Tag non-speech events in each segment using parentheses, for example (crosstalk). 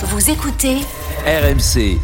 Vous écoutez RMC.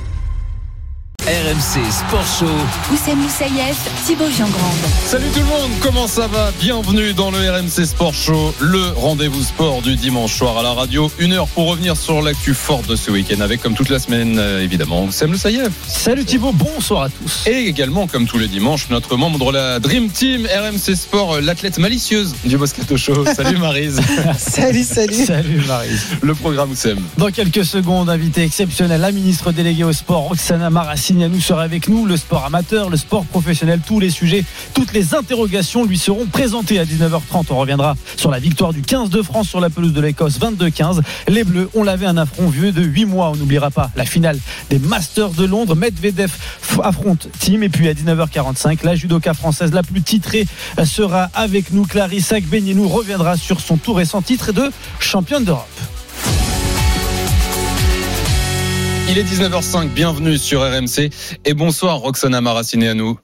RMC Sport Show. Oussem Moussaïef, Thibaut Jean-Grande. Salut tout le monde, comment ça va? Bienvenue dans le RMC Sport Show, le rendez-vous sport du dimanche soir à la radio. Une heure pour revenir sur l'actu forte de ce week-end avec, comme toute la semaine, euh, évidemment, Sam Le Saïef. Salut Thibaut, bonsoir à tous. Et également, comme tous les dimanches, notre membre de la Dream Team RMC Sport, euh, l'athlète malicieuse du Moscato Show. (laughs) Salut Marise. Salut, salut. Salut Marie. le programme Oussem. Dans quelques secondes, invité exceptionnel, la ministre déléguée au sport, Roxana Maracignanu, sera avec nous. Le sport amateur, le sport professionnel, tous les sujets, toutes les interrogations lui seront présentées à 19h30. On reviendra sur la victoire du 15 de France sur la pelouse de l'Écosse, 22-15. Les Bleus, on l'avait un affront vieux de 8 mois. On n'oubliera pas la finale des Masters de Londres. Medvedev affronte Team. Et puis à 19h45, la judoka française la plus titrée sera avec nous. Clarissa Agbenienou reviendra sur son tout récent titre de championne d'Europe. Il est 19h05, bienvenue sur RMC. Et bonsoir Roxana Maracineanu.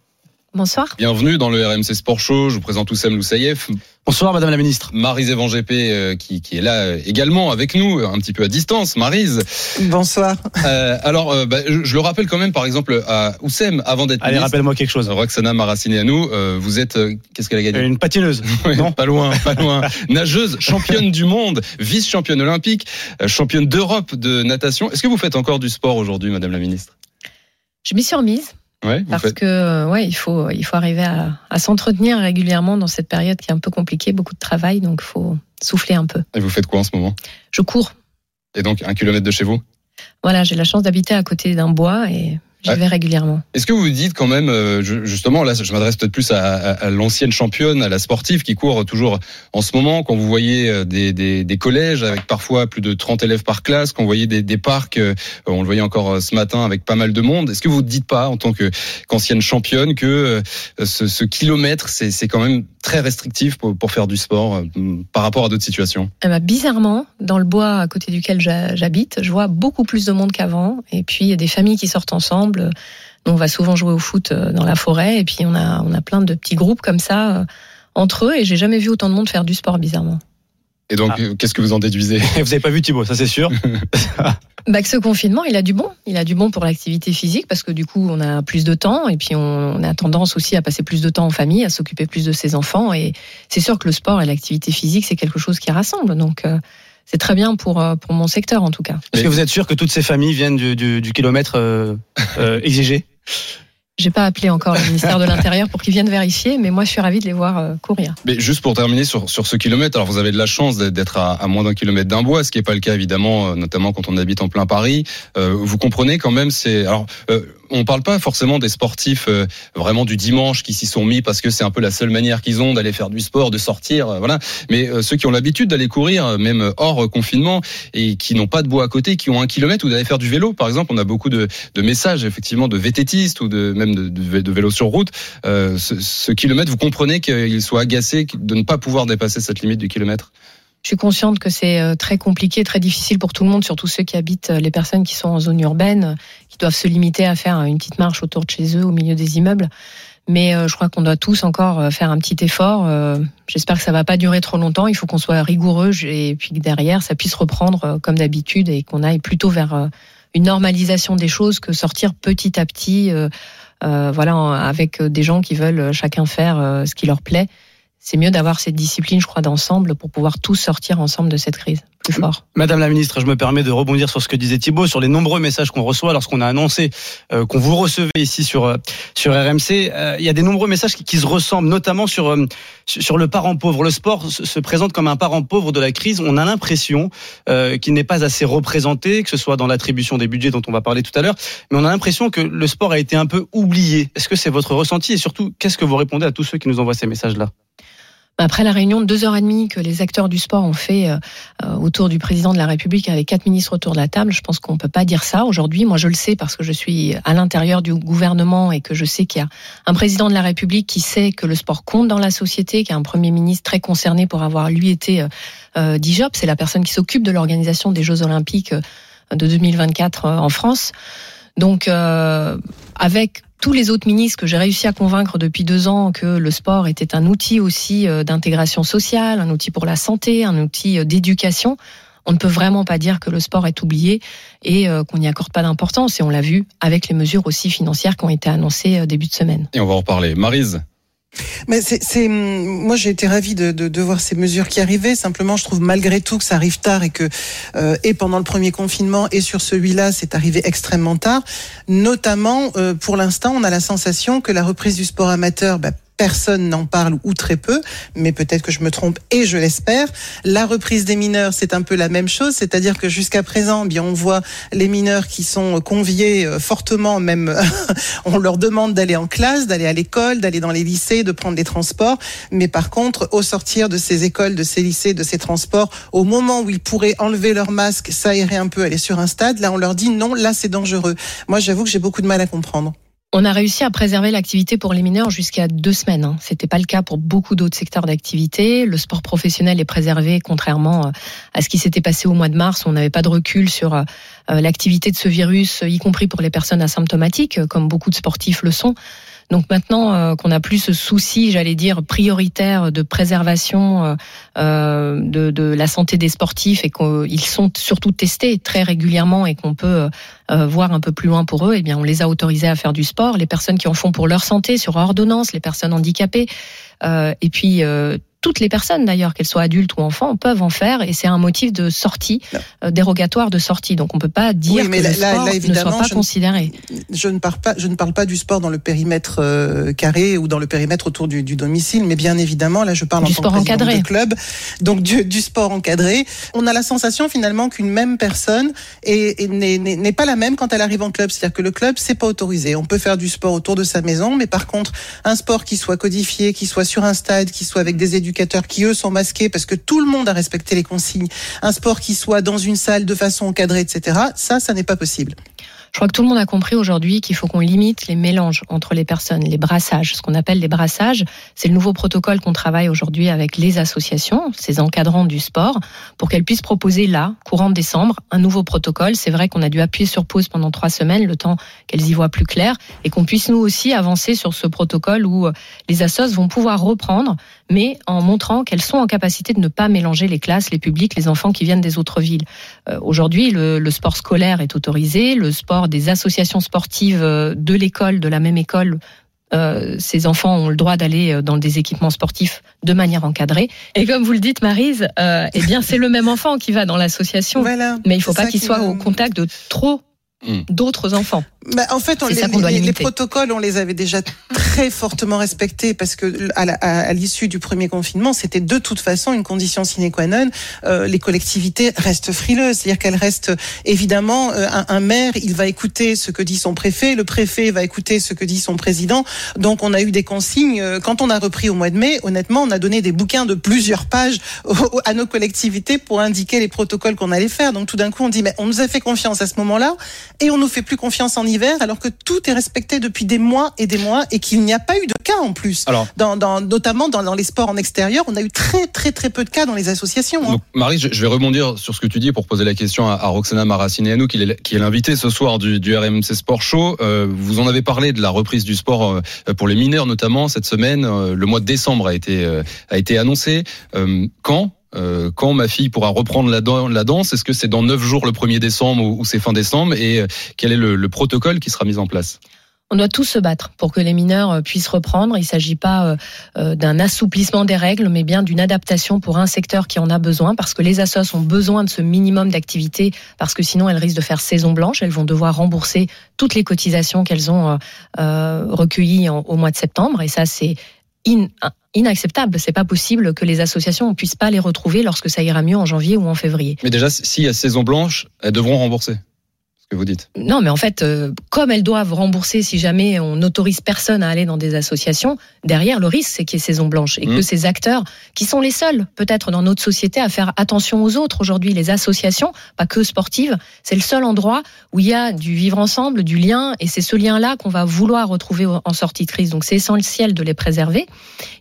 Bonsoir. Bienvenue dans le RMC Sport Show. Je vous présente Oussem Loussaïef. Bonsoir Madame la Ministre. Marise Evangépé euh, qui, qui est là euh, également avec nous, un petit peu à distance. Marise. Bonsoir. Euh, alors, euh, bah, je, je le rappelle quand même, par exemple, à Oussem, avant d'être Allez, rappelle-moi quelque chose. Roxana Maracineanu, euh, vous êtes, euh, qu'est-ce qu'elle a gagné? Une patineuse. (laughs) Ouais, non pas loin, pas loin. Nageuse, championne du monde, vice-championne olympique, euh, championne d'Europe de natation. Est-ce que vous faites encore du sport aujourd'hui, Madame la Ministre? Je m'y suis remise Ouais, parce faites. que euh, ouais, il faut il faut arriver à, à s'entretenir régulièrement dans cette période qui est un peu compliquée, beaucoup de travail, donc il faut souffler un peu. Et vous faites quoi en ce moment? Je cours. Et donc, un kilomètre de chez vous? Voilà, j'ai la chance d'habiter à côté d'un bois et j'y Ouais. vais régulièrement. Est-ce que vous vous dites quand même, euh, justement, là, je m'adresse peut-être plus à, à- à l'ancienne championne, à la sportive qui court toujours en ce moment, quand vous voyez euh, des, des, des collèges avec parfois plus de 30 élèves par classe, quand vous voyez des, des parcs, euh, on le voyait encore ce matin avec pas mal de monde, est-ce que vous ne dites pas, en tant que qu'ancienne championne, que ce, ce kilomètre, c'est c'est quand même très restrictif pour, faire du sport euh, par rapport à d'autres situations Eh ben, bizarrement, dans le bois à côté duquel j'ha- j'habite, je vois beaucoup plus de monde qu'avant. Et puis il y a des familles qui sortent ensemble. On va souvent jouer au foot euh, dans la forêt. Et puis on a on a plein de petits groupes comme ça euh, entre eux. Et j'ai jamais vu autant de monde faire du sport bizarrement. Et donc, Ah. qu'est-ce que vous en déduisez (laughs) Vous avez pas vu Thibaut, ça c'est sûr. (laughs) Bah que ce confinement, il a du bon. Il a du bon pour l'activité physique parce que du coup, on a plus de temps et puis on, on a tendance aussi à passer plus de temps en famille, à s'occuper plus de ses enfants. Et c'est sûr que le sport et l'activité physique, c'est quelque chose qui rassemble. Donc, euh, c'est très bien pour, euh, pour mon secteur en tout cas. Est-ce que vous êtes sûr que toutes ces familles viennent du, du- du kilomètre euh, euh, exigé? J'ai pas appelé encore le ministère de l'Intérieur pour qu'ils viennent vérifier, mais moi, je suis ravie de les voir euh, courir. Mais juste pour terminer sur, sur ce kilomètre, alors vous avez de la chance d'être à, moins d'un kilomètre d'un bois, ce qui n'est pas le cas évidemment, euh, notamment quand on habite en plein Paris. Euh, vous comprenez quand même, c'est alors on parle pas forcément des sportifs euh, vraiment du dimanche qui s'y sont mis parce que c'est un peu la seule manière qu'ils ont d'aller faire du sport, de sortir, euh, voilà. Mais euh, ceux qui ont l'habitude d'aller courir, euh, même hors euh, confinement, et qui n'ont pas de bois à côté, qui ont un kilomètre ou d'aller faire du vélo, par exemple, on a beaucoup de, de messages effectivement de vététistes ou de même de, de, vélos sur route. Ce, ce kilomètre, vous comprenez qu'il soit agacé de ne pas pouvoir dépasser cette limite du kilomètre? Je suis consciente que c'est euh, très compliqué, très difficile pour tout le monde, surtout ceux qui habitent, euh, les personnes qui sont en zone urbaine, euh, qui doivent se limiter à faire une petite marche autour de chez eux, au milieu des immeubles. Mais euh, je crois qu'on doit tous encore euh, faire un petit effort. Euh, J'espère que ça va pas durer trop longtemps. Il faut qu'on soit rigoureux et puis que derrière, ça puisse reprendre euh, comme d'habitude et qu'on aille plutôt vers euh, une normalisation des choses que sortir petit à petit, euh, euh, voilà, avec des gens qui veulent chacun faire euh, ce qui leur plaît. C'est mieux d'avoir cette discipline, je crois, d'ensemble pour pouvoir tous sortir ensemble de cette crise plus fort. Madame la ministre, je me permets de rebondir sur ce que disait Thibaut, sur les nombreux messages qu'on reçoit lorsqu'on a annoncé euh, qu'on vous recevait ici sur euh, sur RMC. Euh, il y a des nombreux messages qui, se ressemblent, notamment sur sur le parent pauvre. Le sport se, se présente comme un parent pauvre de la crise. On a l'impression qu'il n'est pas assez représenté, que ce soit dans l'attribution des budgets dont on va parler tout à l'heure, mais on a l'impression que le sport a été un peu oublié. Est-ce que c'est votre ressenti? Et surtout qu'est-ce que vous répondez à tous ceux qui nous envoient ces messages-là? Après la réunion de deux heures et demie que les acteurs du sport ont fait euh, euh, autour du président de la République avec quatre ministres autour de la table, je pense qu'on peut pas dire ça aujourd'hui. Moi, je le sais parce que je suis à l'intérieur du gouvernement et que je sais qu'il y a un président de la République qui sait que le sport compte dans la société, qui a un premier ministre très concerné pour avoir lui été euh, euh, DIJOP. C'est la personne qui s'occupe de l'organisation des Jeux Olympiques euh, de 2024 euh, en France. Donc, euh, avec tous les autres ministres que j'ai réussi à convaincre depuis deux ans que le sport était un outil aussi euh, d'intégration sociale, un outil pour la santé, un outil euh, d'éducation. on ne peut vraiment pas dire que le sport est oublié et euh, qu'on n'y accorde pas d'importance. Et on l'a vu avec les mesures aussi financières qui ont été annoncées début de semaine. Et on va en reparler. Marise Mais c'est, moi j'ai été ravie de, de, de voir ces mesures qui arrivaient. Simplement, je trouve malgré tout que ça arrive tard et que euh, et pendant le premier confinement et sur celui-là, c'est arrivé extrêmement tard. Notamment, euh, pour l'instant, on a la sensation que la reprise du sport amateur, bah, personne n'en parle ou très peu, mais peut-être que je me trompe et je l'espère. La reprise des mineurs, c'est un peu la même chose, c'est-à-dire que jusqu'à présent, eh bien on voit les mineurs qui sont conviés euh, fortement, même (laughs) on leur demande d'aller en classe, d'aller à l'école, d'aller dans les lycées, de prendre les transports, mais par contre, au sortir de ces écoles, de ces lycées, de ces transports, au moment où ils pourraient enlever leur masque, s'aérer un peu, aller sur un stade, là on leur dit non, là c'est dangereux. Moi j'avoue que j'ai beaucoup de mal à comprendre. On a réussi à préserver l'activité pour les mineurs jusqu'à deux semaines. Hein. C'était pas le cas pour beaucoup d'autres secteurs d'activité. Le sport professionnel est préservé, contrairement euh, à ce qui s'était passé au mois de mars. On n'avait pas de recul sur euh, l'activité de ce virus, y compris pour les personnes asymptomatiques, comme beaucoup de sportifs le sont. Donc maintenant euh, qu'on n'a plus ce souci, j'allais dire prioritaire de préservation euh, de, de, la santé des sportifs et qu'ils sont surtout testés très régulièrement et qu'on peut euh, voir un peu plus loin pour eux, eh bien on les a autorisés à faire du sport. Les personnes qui en font pour leur santé sur ordonnance, les personnes handicapées, et puis toutes les personnes d'ailleurs, qu'elles soient adultes ou enfants, peuvent en faire et c'est un motif de sortie, euh, dérogatoire de sortie. Donc on peut pas dire mais que là, le sport là, ne soit pas je, considéré. Je ne parle pas, je ne parle pas du sport dans le périmètre euh, carré ou dans le périmètre autour du, du, domicile, mais bien évidemment là je parle du en sport tant que encadré. de club, donc du, du, sport encadré. On a la sensation finalement qu'une même personne n'est pas la même quand elle arrive en club, c'est-à-dire que le club c'est pas autorisé. On peut faire du sport autour de sa maison, mais par contre un sport qui soit codifié, qui soit sur un stade, qui soit avec des éducateurs qui eux sont masqués parce que tout le monde a respecté les consignes, un sport qui soit dans une salle de façon encadrée, etc. Ça, ça n'est pas possible. Je crois que tout le monde a compris aujourd'hui qu'il faut qu'on limite les mélanges entre les personnes, les brassages. Ce qu'on appelle les brassages, c'est le nouveau protocole qu'on travaille aujourd'hui avec les associations, ces encadrants du sport, pour qu'elles puissent proposer là, courant décembre, un nouveau protocole. C'est vrai qu'on a dû appuyer sur pause pendant trois semaines, le temps qu'elles y voient plus clair, et qu'on puisse nous aussi avancer sur ce protocole où euh, les assos vont pouvoir reprendre, mais en montrant qu'elles sont en capacité de ne pas mélanger les classes, les publics, les enfants qui viennent des autres villes. Euh, aujourd'hui, le, le sport scolaire est autorisé, le sport des associations sportives euh, de l'école, de la même école, euh, ces enfants ont le droit d'aller dans des équipements sportifs de manière encadrée. Et comme vous le dites, Marise, euh, eh bien c'est le même enfant qui va dans l'association, voilà, mais il faut pas qu'il soit au contact de trop mmh. d'autres enfants. Bah, en fait, on les, les, les, protocoles, on les avait déjà très fortement respectés parce que à l'issue du premier confinement, c'était de toute façon une condition sine qua non. Euh, les collectivités restent frileuses, c'est-à-dire qu'elles restent évidemment euh, un, un, maire, il va écouter ce que dit son préfet, le préfet va écouter ce que dit son président. Donc, on a eu des consignes. euh, Quand on a repris au mois de mai, honnêtement, on a donné des bouquins de plusieurs pages à nos collectivités pour indiquer les protocoles qu'on allait faire. Donc, tout d'un coup, on dit mais on nous a fait confiance à ce moment-là et on nous fait plus confiance en hiver alors que tout est respecté depuis des mois et des mois et qu'il n'y a pas eu de cas en plus. Alors, dans, dans, notamment dans, dans, les sports en extérieur, on a eu très très très peu de cas dans les associations. Hein. Donc, Marie, je, je, vais rebondir sur ce que tu dis pour poser la question à, à Roxana Maracineanu, qui est, qui est l'invité ce soir du, du, RMC Sport Show. Euh, vous en avez parlé de la reprise du sport euh, pour les mineurs notamment cette semaine. Euh, le mois de décembre a été euh, a été annoncé. Euh, quand euh, quand ma fille pourra reprendre la, danse Est-ce que c'est dans neuf jours le 1er décembre ou, c'est fin décembre Et euh, quel est le, le, protocole qui sera mis en place? On doit tous se battre pour que les mineurs euh, puissent reprendre. Il ne s'agit pas d'un assouplissement des règles, mais bien d'une adaptation pour un secteur qui en a besoin, parce que les assos ont besoin de ce minimum d'activité, parce que sinon elles risquent de faire saison blanche. Elles vont devoir rembourser toutes les cotisations qu'elles ont recueillies au mois de septembre, et ça c'est in, inacceptable. C'est pas possible que les associations ne puissent pas les retrouver lorsque ça ira mieux en janvier ou en février. Mais déjà, s'il y a saison blanche, elles devront rembourser. Que vous dites. Non, mais en fait, euh, comme elles doivent rembourser si jamais on n'autorise personne à aller dans des associations, derrière le risque, c'est qu'il y ait saison blanche et mmh. que ces acteurs, qui sont les seuls, peut-être dans notre société, à faire attention aux autres aujourd'hui, les associations, pas que sportives, c'est le seul endroit où il y a du vivre ensemble, du lien, et c'est ce lien-là qu'on va vouloir retrouver en sortie de crise. Donc c'est essentiel de les préserver.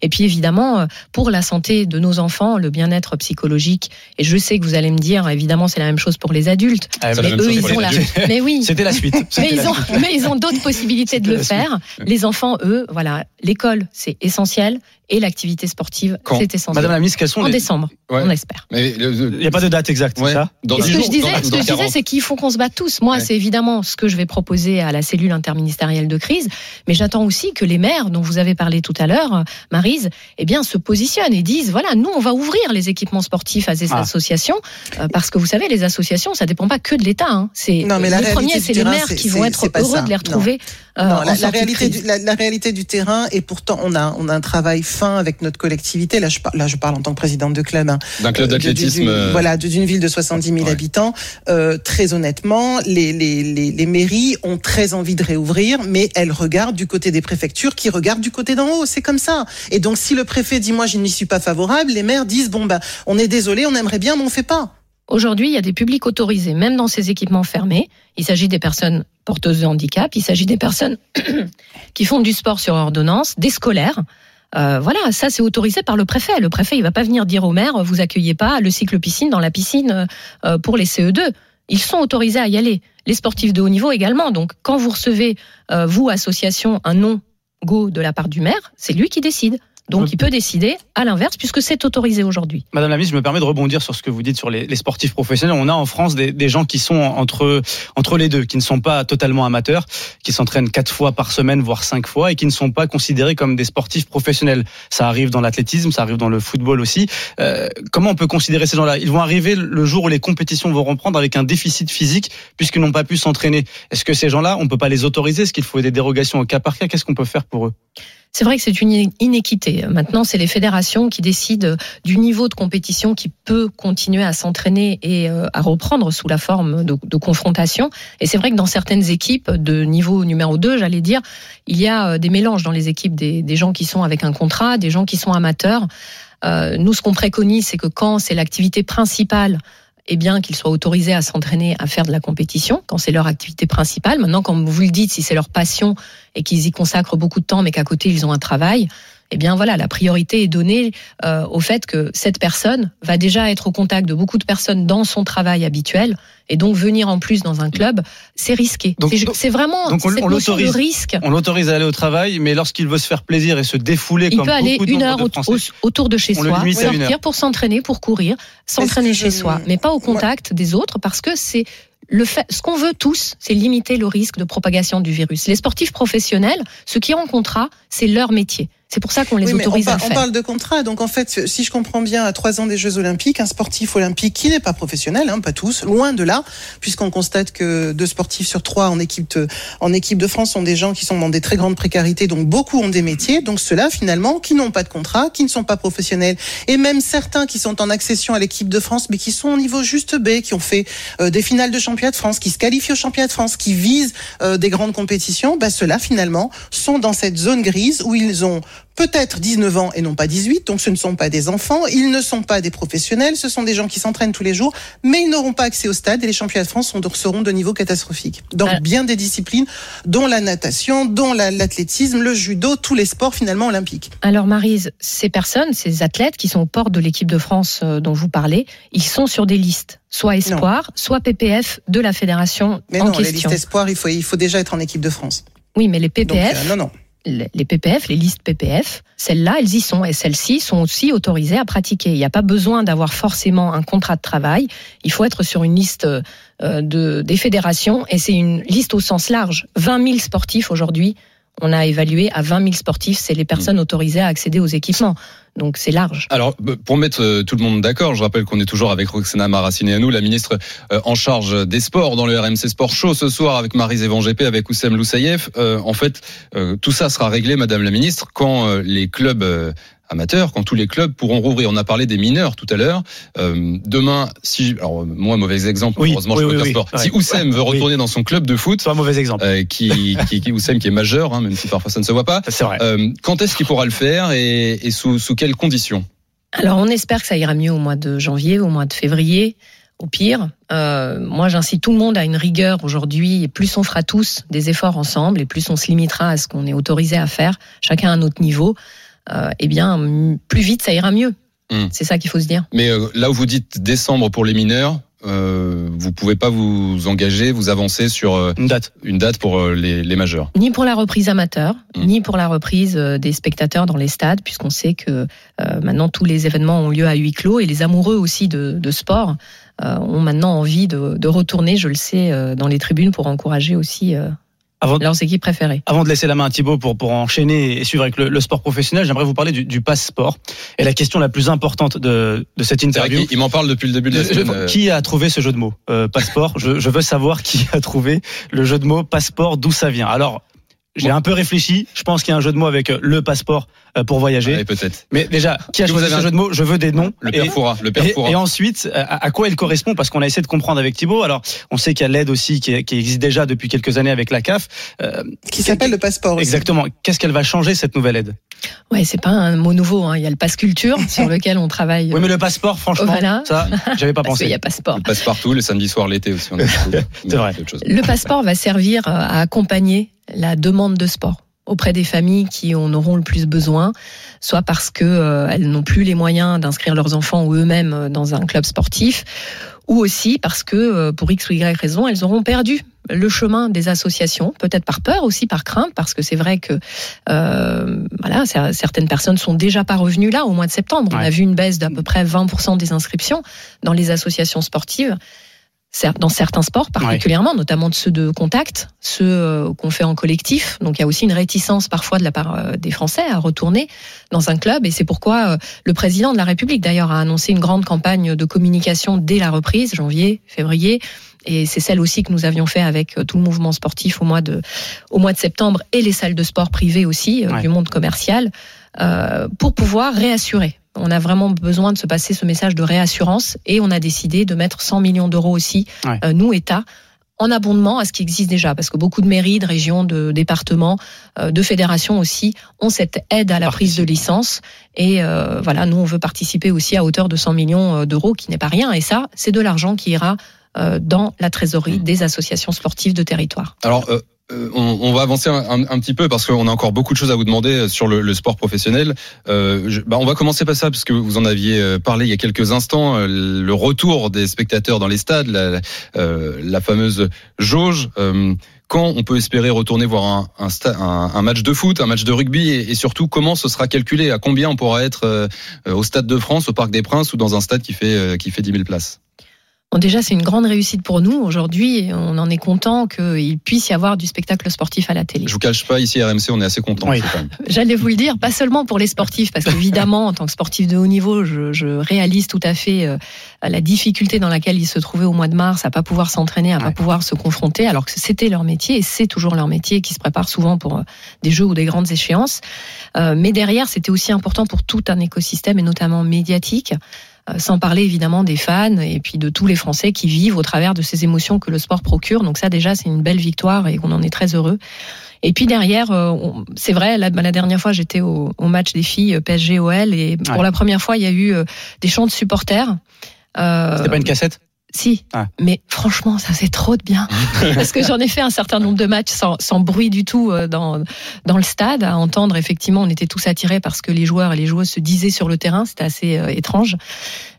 Et puis évidemment, pour la santé de nos enfants, le bien-être psychologique, et je sais que vous allez me dire, évidemment, c'est la même chose pour les adultes, ah, mais eux, ils ont la... Mais oui. (laughs) C'était la suite. Mais ils, ont, mais ils ont d'autres (laughs) possibilités de le faire. Les enfants, eux, voilà, l'école, c'est essentiel. Et l'activité sportive, Quand c'est essentiel. Madame la ministre, quels sont en les. décembre, Ouais. on espère. Mais le- Il n'y a pas de date exacte, Ouais. c'est ça dans Et ce que jours, je disais, dans- ce que dans je disais, 40. c'est qu'il faut qu'on se batte tous. Moi, Ouais. c'est évidemment ce que je vais proposer à la cellule interministérielle de crise, mais j'attends aussi que les maires, dont vous avez parlé tout à l'heure, Marise, eh bien, se positionnent et disent voilà, nous, on va ouvrir les équipements sportifs à ces Ah. associations, euh, parce que vous savez, les associations, ça dépend pas que de l'État. Hein. C'est Non, mais la le premier, c'est les maires qui vont être heureux ça. de les retrouver. Non, en la, la réalité du, la, la réalité du terrain, et pourtant on a, on a un travail fin avec notre collectivité. Là, je, par- là, je parle en tant que présidente de club. hein. d'un club Euh, d'athlétisme. d'une- euh, Voilà, d'une ville de 70 000 Ouais. habitants. Euh, très honnêtement, les, les, les, les mairies ont très envie de réouvrir, mais elles regardent du côté des préfectures qui regardent du côté d'en haut. C'est comme ça. Et donc, si le préfet dit moi je n'y suis pas favorable, les maires disent bon ben on est désolé, on aimerait bien, mais on fait pas. Aujourd'hui, il y a des publics autorisés, même dans ces équipements fermés. Il s'agit des personnes porteuses de handicap, il s'agit des personnes (clears throat) qui font du sport sur ordonnance, des scolaires. Euh, voilà, ça c'est autorisé par le préfet. Le préfet, il va pas venir dire au maire, vous accueillez pas le cycle piscine dans la piscine euh, pour les CE2. Ils sont autorisés à y aller. Les sportifs de haut niveau également. Donc, quand vous recevez, euh, vous, association, un non go de la part du maire, c'est lui qui décide. Donc, il peut décider à l'inverse puisque c'est autorisé aujourd'hui. Madame la ministre, je me permets de rebondir sur ce que vous dites sur les, les sportifs professionnels. On a en France des, des gens qui sont entre, entre les deux, qui ne sont pas totalement amateurs, qui s'entraînent quatre fois par semaine, voire cinq fois, et qui ne sont pas considérés comme des sportifs professionnels. Ça arrive dans l'athlétisme, ça arrive dans le football aussi. Euh, comment on peut considérer ces gens-là? Ils vont arriver le jour où les compétitions vont reprendre avec un déficit physique, puisqu'ils n'ont pas pu s'entraîner. Est-ce que ces gens-là, on peut pas les autoriser? Est-ce qu'il faut des dérogations au cas par cas? Qu'est-ce qu'on peut faire pour eux? C'est vrai que c'est une inéquité. Maintenant, c'est les fédérations qui décident du niveau de compétition qui peut continuer à s'entraîner et euh, à reprendre sous la forme de, confrontation. Et c'est vrai que dans certaines équipes de niveau numéro 2, j'allais dire, il y a euh, des mélanges dans les équipes des, des gens qui sont avec un contrat, des gens qui sont amateurs. Euh, nous, ce qu'on préconise, c'est que quand c'est l'activité principale, eh bien qu'ils soient autorisés à s'entraîner, à faire de la compétition, quand c'est leur activité principale. Maintenant, comme vous le dites, si c'est leur passion et qu'ils y consacrent beaucoup de temps, mais qu'à côté ils ont un travail, eh bien voilà, la priorité est donnée euh, au fait que cette personne va déjà être au contact de beaucoup de personnes dans son travail habituel, et donc venir en plus dans un club, c'est risqué. Donc- C'est- vraiment donc on- cette on notion de l'autorise. risque. On l'autorise à aller au travail, mais lorsqu'il veut se faire plaisir et se défouler Il comme peut aller beaucoup de une heure de au- Français, au- autour de chez soi, sortir heure. pour s'entraîner, pour courir, s'entraîner chez soi, mais pas au contact des autres, parce que c'est le fait. Ce qu'on veut tous, c'est limiter le risque de propagation du virus. Les sportifs professionnels, ceux qui ont un contrat, c'est leur métier. C'est pour ça qu'on les Oui, mais on, autorise à le on faire. parle de contrat, donc en fait, si je comprends bien, à trois ans des Jeux Olympiques, un sportif olympique qui n'est pas professionnel, hein, pas tous, loin de là, puisqu'on constate que deux sportifs sur trois en équipe de, en équipe de France sont des gens qui sont dans des très grandes précarités, donc beaucoup ont des métiers, donc ceux-là finalement qui n'ont pas de contrat, qui ne sont pas professionnels, et même certains qui sont en accession à l'équipe de France, mais qui sont au niveau juste B, qui ont fait euh, des finales de championnat de France, qui se qualifient au championnat de France, qui visent euh, des grandes compétitions, bah ceux-là finalement sont dans cette zone grise où ils ont peut-être 19 ans et non pas 18, donc ce ne sont pas des enfants, ils ne sont pas des professionnels, ce sont des gens qui s'entraînent tous les jours, mais ils n'auront pas accès au stade et les championnats de France seront de niveau catastrophique. Dans Ah. bien des disciplines, dont la natation, dont la- l'athlétisme, le judo, tous les sports finalement olympiques. Alors Marise, ces personnes, ces athlètes qui sont aux portes de l'équipe de France euh, dont vous parlez, ils sont sur des listes, soit espoir, soit PPF de la fédération Mais en non, les question. listes espoirs, il faut, il faut déjà être en équipe de France. Oui, mais les Donc, PPF, euh, non, non. Les PPF, les listes PPF, celles-là, elles y sont et celles-ci sont aussi autorisées à pratiquer. Il n'y a pas besoin d'avoir forcément un contrat de travail. Il faut être sur une liste euh, de, des fédérations et c'est une liste au sens large. 20 000 sportifs aujourd'hui. On a évalué à 20 000 sportifs, c'est les personnes autorisées à accéder aux équipements. Donc c'est large. Alors, b- pour mettre euh, tout le monde d'accord, je rappelle qu'on est toujours avec Roxana Maracineanu, la ministre euh, en charge des sports dans le RMC Sport Show ce soir avec Marie Evan GP, avec Oussem Loussaïef. Euh, en fait, euh, tout ça sera réglé, Madame la ministre, quand euh, les clubs euh, amateurs, quand tous les clubs pourront rouvrir. On a parlé des mineurs tout à l'heure. Euh, demain, si, alors moi mauvais exemple, Oui, heureusement oui, je oui, oui. sport. Ouais. Si Oussem veut Oui. retourner dans son club de foot, c'est un mauvais exemple. euh, qui, qui, qui Oussem qui est majeur, hein, même si parfois ça ne se voit pas. C'est vrai. Euh, quand est-ce qu'il pourra le faire et, et sous, sous quelles conditions? Alors on espère que ça ira mieux au mois de janvier, au mois de février. Au pire, euh, moi j'incite tout le monde à une rigueur aujourd'hui. Et plus on fera tous des efforts ensemble, et plus on se limitera à ce qu'on est autorisé à faire, chacun à notre niveau, euh, eh bien plus vite ça ira mieux. Hmm. C'est ça qu'il faut se dire. Mais euh, là où vous dites décembre pour les mineurs, euh, vous pouvez pas vous engager, vous avancer sur euh, Une date. une date pour euh, les, les majeurs. Ni pour la reprise amateur, Mm. ni pour la reprise euh, des spectateurs dans les stades, puisqu'on sait que euh, maintenant tous les événements ont lieu à huis clos et les amoureux aussi de, de sport euh, ont maintenant envie de, de retourner, je le sais, euh, dans les tribunes pour encourager aussi euh, Avant, leurs équipes préférées. avant de laisser la main à Thibaut pour, pour enchaîner et suivre avec le, le sport professionnel, j'aimerais vous parler du, du passeport. Et la question la plus importante de, de cette interview. il m'en parle depuis le début de la semaine. euh, Qui a trouvé ce jeu de mots euh, Passeport? Je, je veux savoir qui a trouvé le jeu de mots passeport, d'où ça vient. Alors, j'ai un peu réfléchi. Je pense qu'il y a un jeu de mots avec euh, le passeport euh, pour voyager. ouais, peut-être. Mais déjà, qui a choisi ce un- jeu de mots Je veux des noms. Le Foura, le père et, Foura. et ensuite, à, à quoi il correspond Parce qu'on a essayé de comprendre avec Thibaut. Alors, on sait qu'il y a l'aide aussi qui, qui existe déjà depuis quelques années avec la CAF. Euh, Qui s'appelle le passeport aussi. exactement. Qu'est-ce qu'elle va changer cette nouvelle aide Ouais, c'est pas un mot nouveau. Hein. Il y a le passe culture sur lequel on travaille. Oui, mais le passeport, franchement, Voilà. ça, j'avais pas parce qu'il y pensé. a passeport. Il passe partout, le samedi soir, l'été aussi. (laughs) C'est vrai. autre chose. Le passeport va servir euh, à accompagner la demande de sport auprès des familles qui en auront le plus besoin, soit parce que euh, elles n'ont plus les moyens d'inscrire leurs enfants ou eux-mêmes euh, dans un club sportif, ou aussi parce que euh, pour x ou y raison, elles auront perdu le chemin des associations, peut-être par peur aussi par crainte, parce que c'est vrai que euh, voilà, cer- certaines personnes sont déjà pas revenues là au mois de septembre. On a vu une baisse d'à peu près 20% des inscriptions dans les associations sportives. Dans certains sports particulièrement, notamment de ceux de contact, ceux euh, qu'on fait en collectif. Donc il y a aussi une réticence parfois de la part euh, des Français à retourner dans un club. Et c'est pourquoi euh, le président de la République d'ailleurs a annoncé une grande campagne de communication dès la reprise, janvier, février. Et c'est celle aussi que nous avions fait avec tout le mouvement sportif au mois de, au mois de septembre et les salles de sport privées aussi Ouais. du monde commercial euh, pour pouvoir réassurer. On a vraiment besoin de se passer ce message de réassurance et on a décidé de mettre 100 millions d'euros aussi, Ouais. euh, nous, État, en abondement à ce qui existe déjà, parce que beaucoup de mairies, de régions, de départements, euh, de fédérations aussi ont cette aide à la prise de licence. Et euh, voilà, nous, on veut participer aussi à hauteur de 100 millions d'euros, qui n'est pas rien. Et ça, c'est de l'argent qui ira euh, dans la trésorerie Mmh. des associations sportives de territoire. Alors, euh, euh, on, va avancer un, petit peu parce qu'on a encore beaucoup de choses à vous demander sur le, sport professionnel. Euh, bah, on va commencer par ça parce que vous en aviez euh, parlé il y a quelques instants. euh, Le retour des spectateurs dans les stades, la, euh, fameuse jauge. euh, quand on peut espérer retourner voir un, match de foot, un match de rugby et, et surtout comment ce sera calculé, à combien on pourra être euh, au Stade de France, au Parc des Princes ou dans un stade qui fait euh, qui fait 10 000 places? Bon, déjà, c'est une grande réussite pour nous aujourd'hui. et On en est content qu'il puisse y avoir du spectacle sportif à la télé. Je vous cache pas, ici à RMC, on est assez content. Oui. (laughs) J'allais vous le dire, pas seulement pour les sportifs, parce qu'évidemment, en tant que sportif de haut niveau, je, je réalise tout à fait euh, la difficulté dans laquelle ils se trouvaient au mois de mars, à pas pouvoir s'entraîner, à pas Ouais. pouvoir se confronter, alors que c'était leur métier et c'est toujours leur métier, qui se prépare souvent pour euh, des jeux ou des grandes échéances. Euh, mais derrière, c'était aussi important pour tout un écosystème et notamment médiatique. Euh, Sans parler évidemment des fans et puis de tous les Français qui vivent au travers de ces émotions que le sport procure. Donc ça déjà c'est une belle victoire et on en est très heureux. Et puis derrière, euh, c'est vrai, la, la dernière fois j'étais au, au match des filles euh, PSG-OL et pour Ouais. la première fois il y a eu des chants de supporters. Euh, C'était pas une cassette? Si, Ah. mais franchement, ça faisait trop de bien. (laughs) Parce que j'en ai fait un certain nombre de matchs sans, sans bruit du tout euh, dans, dans le stade, à entendre effectivement, on était tous attirés parce que les joueurs et les joueuses se disaient sur le terrain, c'était assez euh, étrange.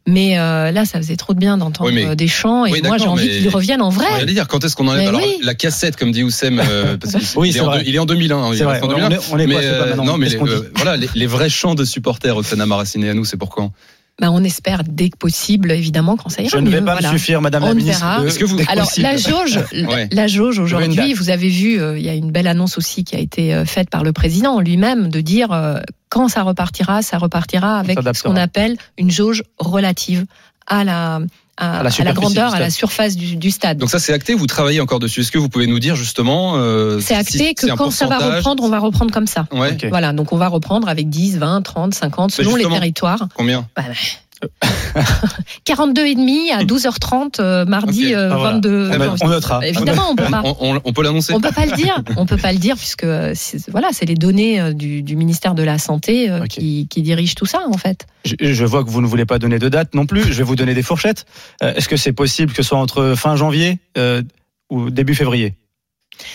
Mais euh, là, ça faisait trop de bien d'entendre Oui, mais- des chants et Oui, moi j'ai envie mais- qu'ils reviennent en vrai. J'allais dire quand est-ce qu'on enlève alors oui. la cassette comme dit Oussem euh, parce que (laughs) Oui, il, c'est est en, vrai. deux- il est en 2001 hein, il C'est est vrai. en On 2001. est, on est mais quoi, c'est pas maintenant non mais les, euh, voilà les, les vrais chants de supporters Oksana Maracineanu à nous c'est pour quand? Bah, on espère dès que possible, évidemment, quand ça ira Je ne vais pas voilà. me suffire, Madame On la ministre. verra. de- Est-ce que vous- Alors possible. la jauge, (laughs) Ouais. la jauge aujourd'hui, vous avez vu, euh, il y a une belle annonce aussi qui a été euh, faite par le président lui-même de dire euh, quand ça repartira, ça repartira avec ce qu'on appelle une jauge relative à la à, À la à la superficie grandeur, à la surface du, du stade. donc ça c'est acté vous travaillez encore dessus est-ce que vous pouvez nous dire justement euh, C'est acté si que quand ça va reprendre, on va reprendre comme ça. ouais. Voilà, donc on va reprendre avec 10, 20, 30, 50, Mais selon les territoires. combien? Bah, bah. (laughs) 42 et demi à 12h30 euh, mardi Ok. euh, Ah, voilà. 22 On, janvier. on notera. Évidemment, on peut pas. on, on- on peut l'annoncer On peut pas le dire. On peut pas le dire puisque euh, voilà, c'est les données euh, du, du ministère de la santé euh, qui, qui dirigent tout ça en fait. Je, je vois que vous ne voulez pas donner de date non plus. Je vais vous donner des fourchettes. Euh, Est-ce que c'est possible que ce soit entre fin janvier ou début février?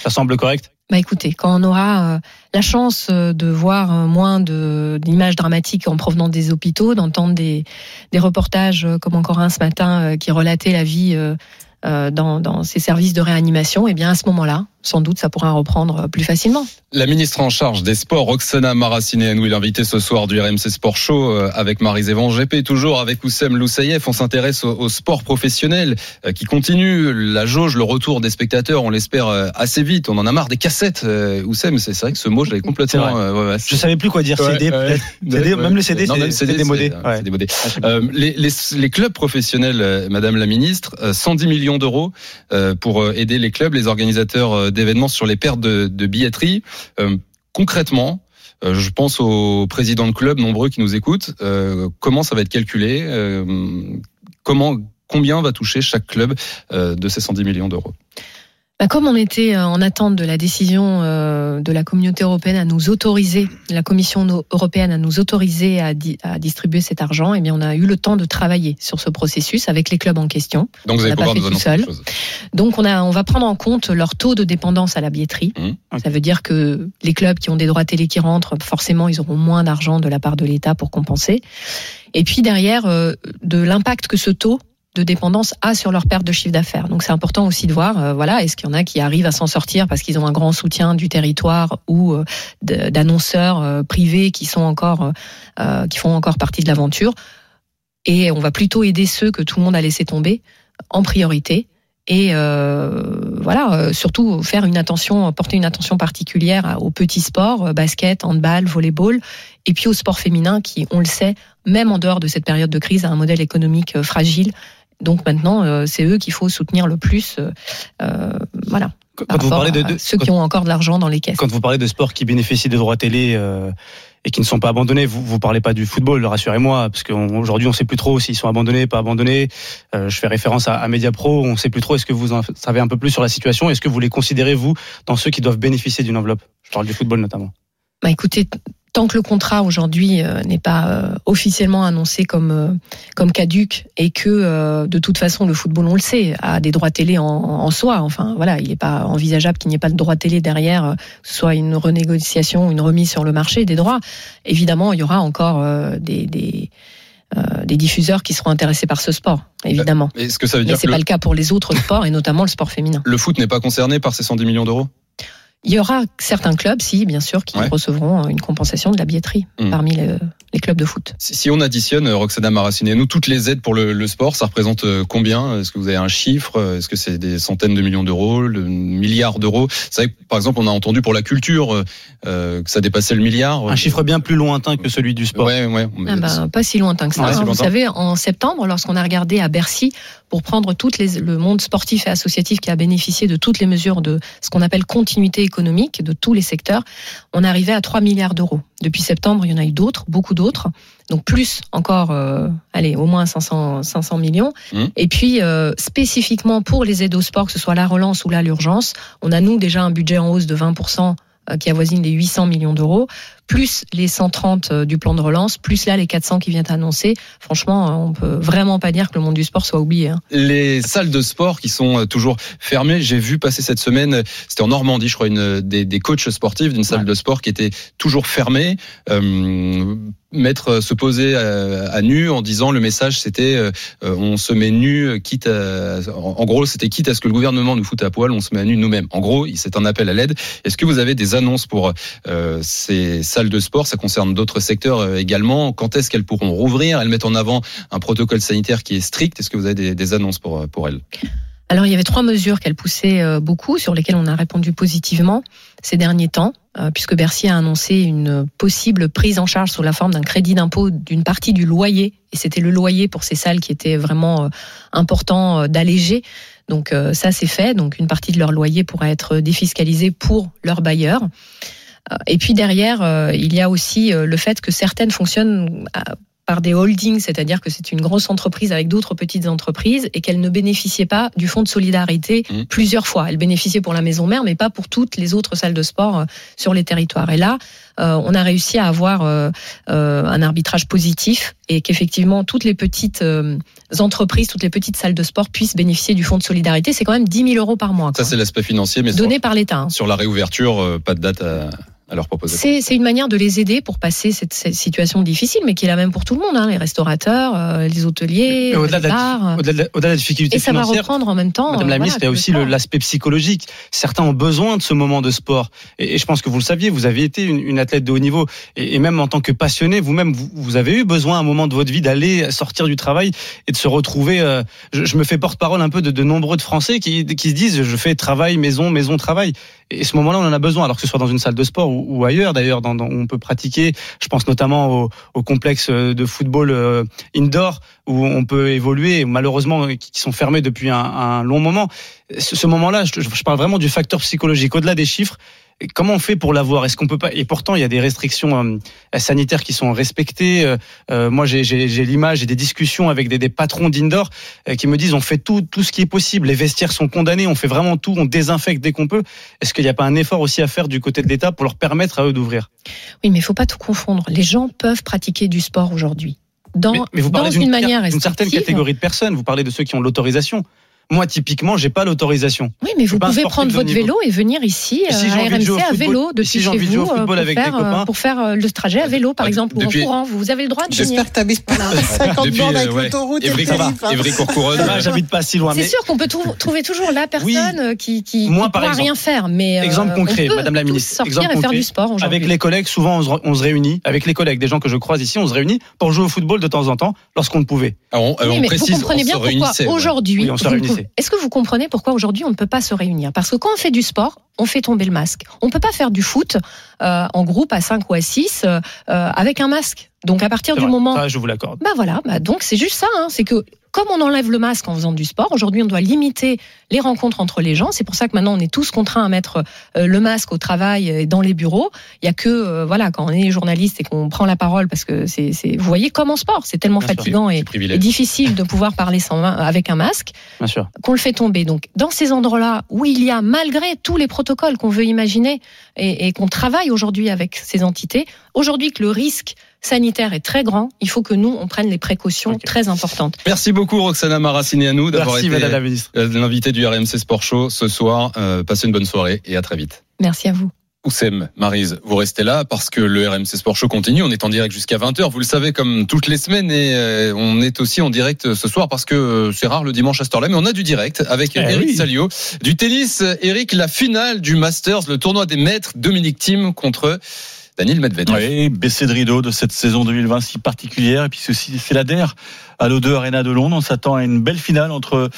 Ça semble correct? Bah écoutez, quand on aura euh, la chance euh, de voir euh, moins d'images dramatiques en provenant des hôpitaux, d'entendre des, des reportages euh, comme encore un ce matin euh, qui relatait la vie euh, dans, dans ces services de réanimation, et bien à ce moment-là, sans doute, ça pourra reprendre plus facilement. La ministre en charge des sports, Roxana Maracineanu, est l'invitée ce soir du RMC Sport Show euh, avec Marie-Zévan GP, toujours avec Oussem Loussaïef. On s'intéresse au, au sport professionnel euh, qui continue. La jauge, le retour des spectateurs, on l'espère euh, assez vite. On en a marre des cassettes. Oussem, c'est vrai que ce mot, je l'avais complètement... euh, ouais, ouais, Je savais plus quoi dire. Ouais, CD, ouais. peut-être. (laughs) CD, Ouais, même le CD, c'est démodé. démodé. Ah, Euh, les, les, les clubs professionnels, Madame la Ministre, euh, 110 millions d'euros pour aider les clubs, les organisateurs d'événements sur les pertes de, de billetterie. Euh, concrètement, euh, je pense aux présidents de clubs nombreux qui nous écoutent. euh, comment ça va être calculé euh, Comment Combien va toucher chaque club de ces 110 millions d'euros? Bah, comme on était euh, en attente de la décision euh, de la communauté européenne à nous autoriser, la Commission européenne à nous autoriser à, di- à distribuer cet argent, eh bien on a eu le temps de travailler sur ce processus avec les clubs en question. Donc vous On allez l'a pas pouvoir fait nous tout annoncer seul. quelque chose. Donc on, a, on va prendre en compte leur taux de dépendance à la billetterie. Mmh. Ça veut dire que les clubs qui ont des droits télé qui rentrent, forcément, ils auront moins d'argent de la part de l'État pour compenser. Et puis derrière, euh, de l'impact que ce taux de dépendance a sur leur perte de chiffre d'affaires. Donc c'est important aussi de voir, euh, voilà, est-ce qu'il y en a qui arrivent à s'en sortir parce qu'ils ont un grand soutien du territoire ou euh, d'annonceurs euh, privés qui sont encore, qui font encore partie de l'aventure. Et on va plutôt aider ceux que tout le monde a laissé tomber en priorité. Et voilà, surtout faire une attention, porter une attention particulière aux petits sports, basket, handball, volleyball, et puis au sport féminin qui, on le sait, même en dehors de cette période de crise, a un modèle économique fragile. Donc maintenant, euh, c'est eux qu'il faut soutenir le plus. euh, euh, voilà. Quand vous parlez de, ceux quand- qui ont encore de l'argent dans les caisses. quand vous parlez de sports qui bénéficient de droits télé euh, et qui ne sont pas abandonnés, vous vous parlez pas du football, rassurez-moi, parce qu'aujourd'hui on sait plus trop s'ils sont abandonnés, pas abandonnés. Euh, je fais référence à, à Mediapro, on sait plus trop. Est-ce que vous en savez un peu plus sur la situation Est-ce que vous les considérez vous dans ceux qui doivent bénéficier d'une enveloppe? Je parle du football notamment. Bah écoutez, tant que le contrat aujourd'hui euh, n'est pas euh, officiellement annoncé comme euh, comme caduc et que euh, de toute façon le football on le sait a des droits télé en, en soi. Enfin voilà, il n'est pas envisageable qu'il n'y ait pas de droit télé derrière, euh, que ce soit une renégociation, une remise sur le marché des droits. Évidemment, il y aura encore euh, des des, euh, des diffuseurs qui seront intéressés par ce sport, évidemment. Est-ce que ça veut Mais dire c'est pas le, le cas pour les autres sports et notamment le sport féminin. le foot n'est pas concerné par ces 110 millions d'euros? Il y aura certains clubs, si bien sûr, qui Ouais. recevront une compensation de la billetterie Mhm. parmi les, les clubs de foot. Si si on additionne, euh, Roxana Maracineanu, toutes les aides pour le, le sport, ça représente euh, combien? Est-ce que vous avez un chiffre? Est-ce que c'est des centaines de millions d'euros, le milliard d'euros? C'est vrai que, par exemple, on a entendu pour la culture euh, euh, que ça dépassait le milliard. Un chiffre bien plus lointain que celui du sport. Ouais, ouais. Ah bah, pas si lointain que ça. Ouais, si hein. Vous savez, en septembre, lorsqu'on a regardé à Bercy pour prendre toutes les, le monde sportif et associatif qui a bénéficié de toutes les mesures de ce qu'on appelle continuité économique de tous les secteurs, on arrivait à 3 milliards d'euros. Depuis septembre, il y en a eu d'autres, beaucoup d'autres. Donc plus encore, euh, allez, au moins 500, 500 millions. Mmh. Et puis, euh, spécifiquement pour les aides au sport, que ce soit la relance ou là l'urgence, on a nous déjà un budget en hausse de 20% euh, qui avoisine les 800 millions d'euros, plus les 130 euh, du plan de relance, plus là les 400 qui viennent annoncer. Franchement, euh, on peut vraiment pas dire que le monde du sport soit oublié. hein. Les salles de sport qui sont euh, toujours fermées, j'ai vu passer cette semaine, c'était en Normandie, je crois, une, des, des coachs sportifs d'une salle Ouais. de sport qui était toujours fermée. Euh, mettre se poser à, à nu en disant le message c'était euh, on se met nu quitte à, en, en gros c'était quitte à ce que le gouvernement nous foute à poil on se met à nu nous-mêmes en gros c'est un appel à l'aide est-ce que vous avez des annonces pour euh, ces salles de sport ça concerne d'autres secteurs euh, également quand est-ce qu'elles pourront rouvrir? Elles mettent en avant un protocole sanitaire qui est strict est-ce que vous avez des, annonces pour euh, pour elles? Alors, il y avait trois mesures qu'elle poussait euh, beaucoup, sur lesquelles on a répondu positivement ces derniers temps, puisque Bercy a annoncé une possible prise en charge sous la forme d'un crédit d'impôt d'une partie du loyer. Et c'était le loyer pour ces salles qui était vraiment important d'alléger. Donc ça, c'est fait. Donc une partie de leur loyer pourra être défiscalisée pour leurs bailleurs. Euh, Et puis derrière, euh, il y a aussi euh, le fait que certaines fonctionnent à- par des holdings, c'est-à-dire que c'est une grosse entreprise avec d'autres petites entreprises et qu'elle ne bénéficiait pas du fonds de solidarité Mmh. plusieurs fois. Elle bénéficiait pour la maison mère, mais pas pour toutes les autres salles de sport sur les territoires. Et là, euh, on a réussi à avoir euh, euh, un arbitrage positif et qu'effectivement toutes les petites entreprises, toutes les petites salles de sport puissent bénéficier du fonds de solidarité. C'est quand même 10 000 euros par mois. Ça, c'est l'aspect financier, mais sur, donné par l'État. hein. sur la réouverture, pas de date à, à leur proposer. C'est une manière de les aider pour passer cette, cette situation difficile, mais qui est la même pour tout le monde, hein, les restaurateurs, euh, les hôteliers, au-delà les bars. au-delà de la- au-delà de la difficulté Et ça va reprendre en même temps. Madame euh, la voilà, ministre, il y a aussi l'aspect psychologique. Certains ont besoin de ce moment de sport. Et, et je pense que vous le saviez, vous avez été une, une athlète de haut niveau. Et, et même en tant que passionné, vous-même, vous, vous avez eu besoin à un moment de votre vie d'aller sortir du travail et de se retrouver. euh, je, je me fais porte-parole un peu de, de nombreux de Français qui, qui se disent je fais travail, maison, maison, travail. Et ce moment-là, on en a besoin, alors que ce soit dans une salle de sport ou, ailleurs d'ailleurs, dans, on peut pratiquer. Je pense notamment au, complexe de football euh, indoor où on peut évoluer, malheureusement, qui qui sont fermés depuis un, long moment. Ce, moment-là, je parle vraiment du facteur psychologique, au-delà des chiffres. Comment on fait pour l'avoir? Est-ce qu'on peut pas? Et pourtant, il y a des restrictions euh, sanitaires qui sont respectées. Euh, euh, moi, j'ai- j'ai j'ai l'image et des discussions avec des, des patrons d'indoor euh, qui me disent on fait tout, tout ce qui est possible. Les vestiaires sont condamnés, on fait vraiment tout, on désinfecte dès qu'on peut. Est-ce qu'il n'y a pas un effort aussi à faire du côté de l'État pour leur permettre à eux d'ouvrir? Oui, mais il faut pas tout confondre. Les gens peuvent pratiquer du sport aujourd'hui. Dans, mais, mais vous dans parlez une manière certaine catégorie de personnes. Vous parlez de ceux qui ont l'autorisation. Moi, typiquement, j'ai pas l'autorisation. Oui, mais vous pouvez prendre votre vélo et venir ici Et si à RMC à football vélo depuis si chez vous euh, football pour avec faire, des euh, copains pour faire euh, le trajet à vélo, par Ah, exemple, ou depuis- en courant. Vous avez le droit de venir. J'espère que t'habites pas (laughs) 50 Depuis, bornes avec ouais. l'autoroute et le Évry, périph', hein. J'habite pas si loin. C'est Mais sûr qu'on peut trou- trouver toujours la personne Oui. qui qui, Moi, qui par pourra exemple. rien faire, mais euh, Exemple on concret, Madame la ministre. sortir Exemple et faire du sport aujourd'hui. avec les collègues, souvent on se, réunit. Avec les collègues, des gens que je croise ici, on se réunit pour jouer au football de temps en temps lorsqu'on le pouvait. Ah, on, précise, vous comprenez on bien se pourquoi aujourd'hui. Est-ce que vous comprenez pourquoi aujourd'hui on ne peut pas se réunir? Parce que quand on fait du sport, on fait tomber le masque. On peut pas faire du foot euh, en groupe à 5 ou à 6 euh, avec un masque. Donc à partir du vrai. moment Ça, je vous l'accorde. bah voilà, bah donc c'est juste ça. Hein. C'est que comme on enlève le masque en faisant du sport, aujourd'hui on doit limiter les rencontres entre les gens. C'est pour ça que maintenant on est tous contraints à mettre euh, le masque au travail et dans les bureaux. Il y a que euh, voilà quand on est journaliste et qu'on prend la parole parce que c'est, c'est vous voyez comme en sport, c'est tellement Bien sûr. fatigant et, difficile de pouvoir parler sans avec un masque Bien sûr. qu'on le fait tomber. Donc, dans ces endroits-là où il y a, malgré tous les protocoles qu'on veut imaginer et, et qu'on travaille aujourd'hui avec ces entités, aujourd'hui que le risque sanitaire est très grand, il faut que nous, on prenne les précautions très importantes. Merci beaucoup Roxana Maracineanu d'avoir été euh, l'invité du RMC Sport Show ce soir. Euh, passez une bonne soirée et à très vite. Merci à vous. Oussem, Marise, vous restez là parce que le RMC Sport Show continue. On est en direct jusqu'à 20h, vous le savez, comme toutes les semaines. Et euh, on est aussi en direct ce soir parce que c'est rare le dimanche à cette heure-là. Mais on a du direct avec Eh Eric oui. Salio. Du tennis, Eric, la finale du Masters, le tournoi des maîtres, Dominique Thiem contre Daniel Medvedev. Oui, baisser de rideau de cette saison 2020 si particulière. Et puis ceci, c'est la DER à l'O2 Arena de Londres. On s'attend à une belle finale entre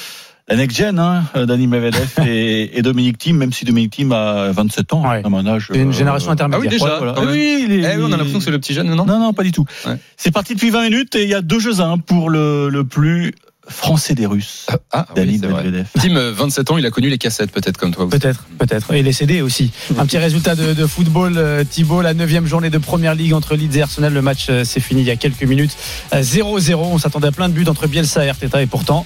la next gen, hein, Dani Medvedev (laughs) et, et Dominique Thiem, même si Dominique Thiem a 27 ans, Ouais. à mon âge. C'est une euh, génération intermédiaire. Ah oui, déjà, ouais, voilà. même. oui, les- Eh oui, on a l'impression que c'est le petit jeune, non? Non, non, pas du tout. Ouais. C'est parti depuis 20 minutes et il y a deux jeux à un pour le, le plus français des Russes, Ah, ah, oui, c'est vrai. Medvedev. Euh, 27 ans, il a connu les cassettes peut-être comme toi. Peut-être, peut-être. Et les CD aussi. Un petit résultat de, de football, euh, Thibaut, la neuvième journée de première ligue entre Leeds et Arsenal. Le match euh, s'est fini il y a quelques minutes. Euh, 0-0. On s'attendait à plein de buts entre Bielsa et Arteta et pourtant,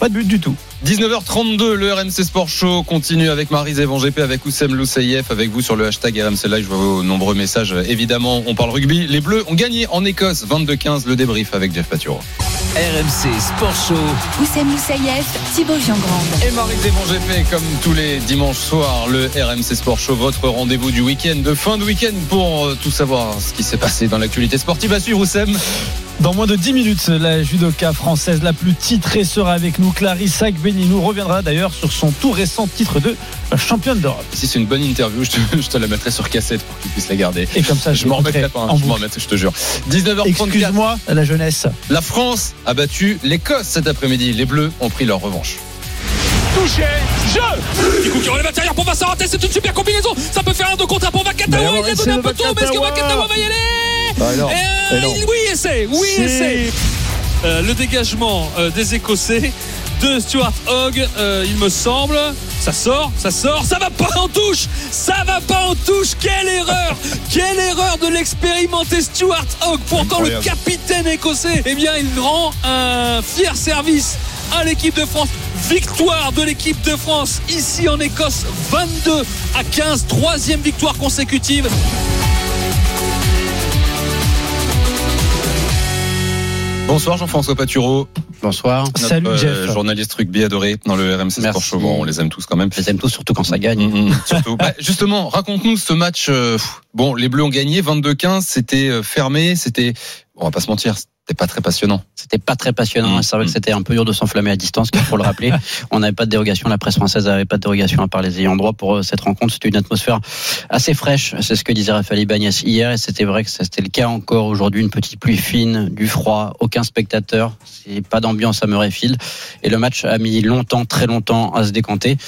pas de but du tout. 19h32, le RMC Sport Show continue avec Marie Zévan GP, avec Oussem Loussaïef, avec vous sur le hashtag RMC Live. Je vois vos nombreux messages. Évidemment, on parle rugby. Les Bleus ont gagné en Écosse, 22-15, le débrief avec Jeff Paturo. RMC Sport Show. Oussem Moussaïef, Thibaut Giangrande. Et Marie Zévan GP, comme tous les dimanches soirs, le RMC Sport Show, votre rendez-vous du week-end, de fin de week-end pour euh, tout savoir ce qui s'est passé dans l'actualité sportive. À suivre, Oussem. Dans moins de 10 minutes, la judoka française la plus titrée sera avec nous. Clarissa Benin nous reviendra d'ailleurs sur son tout récent titre de championne d'Europe. Si c'est une bonne interview, je te, je te la mettrai sur cassette pour que tu puisses la garder. Et comme ça, Je m'en remettrai pas, hein, je m'en je te jure. 19h34. Excuse-moi, la jeunesse. La France a battu l'Écosse cet après-midi. Les Bleus ont pris leur revanche. touché, jeu Du coup qui relève l'intérieur pour Vincent c'est une super combinaison, ça peut faire un de contre un pour Vakatawa, il a donné un peu tôt, mais est-ce que Vakatawa va y aller non. Euh, Et non. Oui, essai, oui, essai Euh, Le dégagement euh, des Écossais de Stuart Hogg, euh, il me semble. Ça sort, ça sort, ça va pas en touche Ça va pas en touche Quelle erreur Quelle erreur de l'expérimenté Stuart Hogg Pourtant le capitaine écossais, eh bien il rend un fier service à l'équipe de France. Victoire de l'équipe de France ici en Écosse, 22 à 15, troisième victoire consécutive. Bonsoir Jean-François Patureau. Bonsoir. Notre, Salut, euh, Jeff. journaliste rugby adoré dans le RMC Sport. Show. Bon, on les aime tous quand même. Les aime tous, surtout quand ça gagne. Mm, mm, surtout. Bah, justement, raconte-nous ce match. euh, bon, les Bleus ont gagné 22-15, c'était euh, fermé, c'était, on va pas se mentir, c'était pas très passionnant. C'était pas très passionnant. Mmh. C'est vrai que c'était un peu dur de s'enflammer à distance, il faut le rappeler. (laughs) On n'avait pas de dérogation, la presse française n'avait pas de dérogation à part les ayants droit pour euh, cette rencontre. C'était une atmosphère assez fraîche. C'est ce que disait Raphaël Ibanez hier et c'était vrai que c'était le cas encore aujourd'hui. Une petite pluie fine, du froid, aucun spectateur. C'est pas d'ambiance à Murrayfield. Et le match a mis longtemps, très longtemps à se décanter.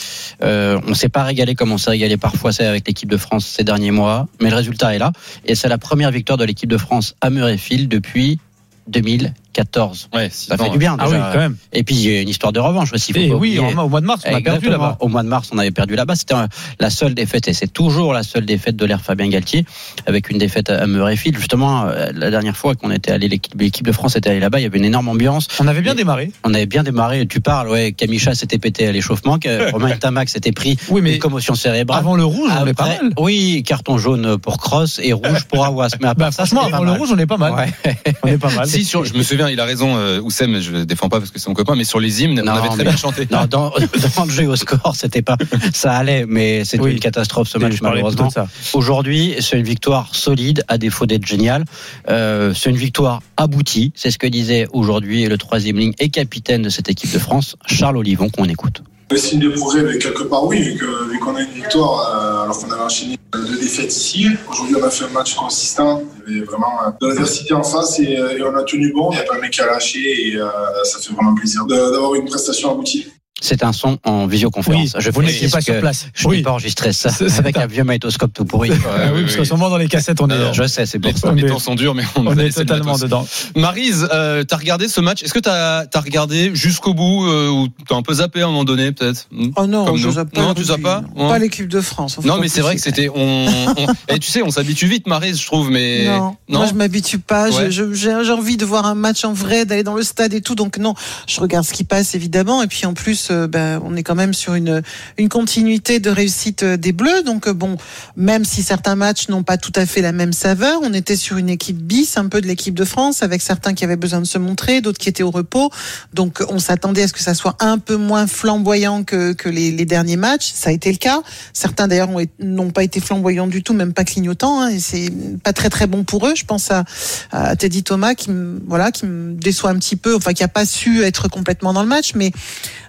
Euh, on s'est pas régalé comme on s'est régalé parfois avec l'équipe de France ces derniers mois. Mais le résultat est là. Et c'est la première victoire de l'équipe de France à Murrayfield depuis 2000 2014. Ouais, Ça fait du bien. Ah oui, déjà. quand même. Et puis il y a une histoire de revanche aussi. faut Et pas oui, en- au mois de mars, on a perdu là-bas. Au mois de mars, on avait perdu là-bas. C'était la seule défaite, et c'est toujours la seule défaite de l'ère Fabien Galtier, avec une défaite à Murrayfield. Justement, euh, la dernière fois qu'on était allé, l'équipe de France était allée là-bas, il y avait une énorme ambiance. On avait bien démarré. On avait bien démarré. Tu parles, ouais. Kamicha s'était pété à l'échauffement, (laughs) Romain Tamac s'était pris Oui, mais une commotion cérébrale. avant le rouge, on est pas Après, mal. Oui, carton jaune pour Cross et rouge pour Awas. Mais part Bah, ça, franchement, avant le rouge, on est pas mal. Ouais. (laughs) On est pas mal. Si, sur, je me souviens, il a raison, euh, Oussem, je le défends pas parce que c'est mon copain, mais sur les hymnes, Non, on avait très mais- bien chanté. Non, dans, (laughs) dans le jeu au score, c'était pas, ça allait, mais c'était Oui. une catastrophe ce match je malheureusement. Aujourd'hui, c'est une victoire solide, à défaut d'être géniale. Euh, c'est une victoire aboutie. C'est ce que disait aujourd'hui le troisième ligne et capitaine de cette équipe de France, Charles Olivon, qu'on écoute. Le signe de progrès, mais quelque part oui, vu qu'on a une victoire, euh, alors qu'on avait enchaîné deux défaites ici. Aujourd'hui, on a fait un match consistant. Il y avait vraiment euh, de l'adversité en face et, euh, et on a tenu bon. Il n'y a pas un mec qui a lâché et euh, ça fait vraiment plaisir d'avoir une prestation aboutie. C'est un son en Oui, visioconférence. Je vous n'étiez précise pas sur place. Je n'ai Oui. pas enregistré ça avec un- vieux magnétoscope tout pourri. (laughs) Ouais, oui, oui, parce oui. que souvent dans les cassettes, on est, Alors, je sais, c'est pour ça. les temps sont durs, mais on, est totalement dedans. Marise, euh, t'as regardé ce match? Est-ce que t'as as regardé jusqu'au bout euh, ou t'as un peu zappé à un moment donné peut-être? Hmm? Oh non, Comme je zappe pas. Non, tu zappes pas? non. Ouais. Pas l'équipe de France. Non, mais c'est vrai que c'était on. on- (laughs) et tu sais, on s'habitue vite, Marise, je trouve, mais Non, moi je m'habitue pas. J'ai envie de voir un match en vrai, d'aller dans le stade et tout. Donc non, je regarde ce qui passe évidemment. Et puis en plus, euh, ben, on est quand même sur une une continuité de réussite euh, des Bleus. Donc euh, bon, même si certains matchs n'ont pas tout à fait la même saveur, on était sur une équipe bis, un peu de l'équipe de France, avec certains qui avaient besoin de se montrer, d'autres qui étaient au repos. Donc on s'attendait à ce que ça soit un peu moins flamboyant que que les, les derniers matchs. Ça a été le cas. Certains d'ailleurs n'ont pas été flamboyants du tout, même pas clignotants. Hein, et c'est pas très très bon pour eux. Je pense à, à Teddy Thomas qui me, voilà qui me déçoit un petit peu, enfin qui a pas su être complètement dans le match, mais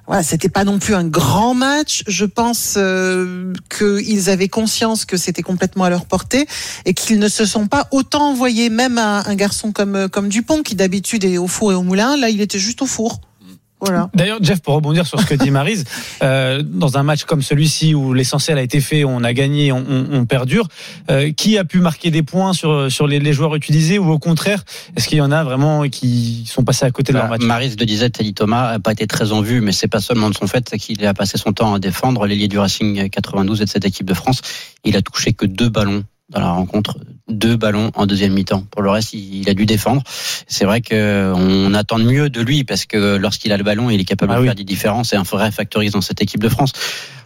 voilà, c'était pas non plus un grand match. Je pense euh, qu'ils avaient conscience que c'était complètement à leur portée et qu'ils ne se sont pas autant envoyés, même à un garçon comme comme Dupont qui d'habitude est au four et au moulin. Là, il était juste au four. Voilà. D'ailleurs, Jeff, pour rebondir sur ce que dit Marise, (laughs) euh, dans un match comme celui-ci où l'essentiel a été fait, on a gagné, on, on, on perdure, euh, qui a pu marquer des points sur, sur les, les joueurs utilisés ou au contraire, est-ce qu'il y en a vraiment qui sont passés à côté de leur Bah, match? Maris le disait, Teddy Thomas n'a pas été très en vue, mais c'est pas seulement de son fait, c'est qu'il a passé son temps à défendre l'ailier du Racing 92 et de cette équipe de France. Il a touché que deux ballons dans la rencontre, deux ballons en deuxième mi-temps. Pour le reste, il a dû défendre. C'est vrai que on attend mieux de lui parce que lorsqu'il a le ballon, il est capable Ah de oui. faire des différences. C'est un vrai factoriste dans cette équipe de France.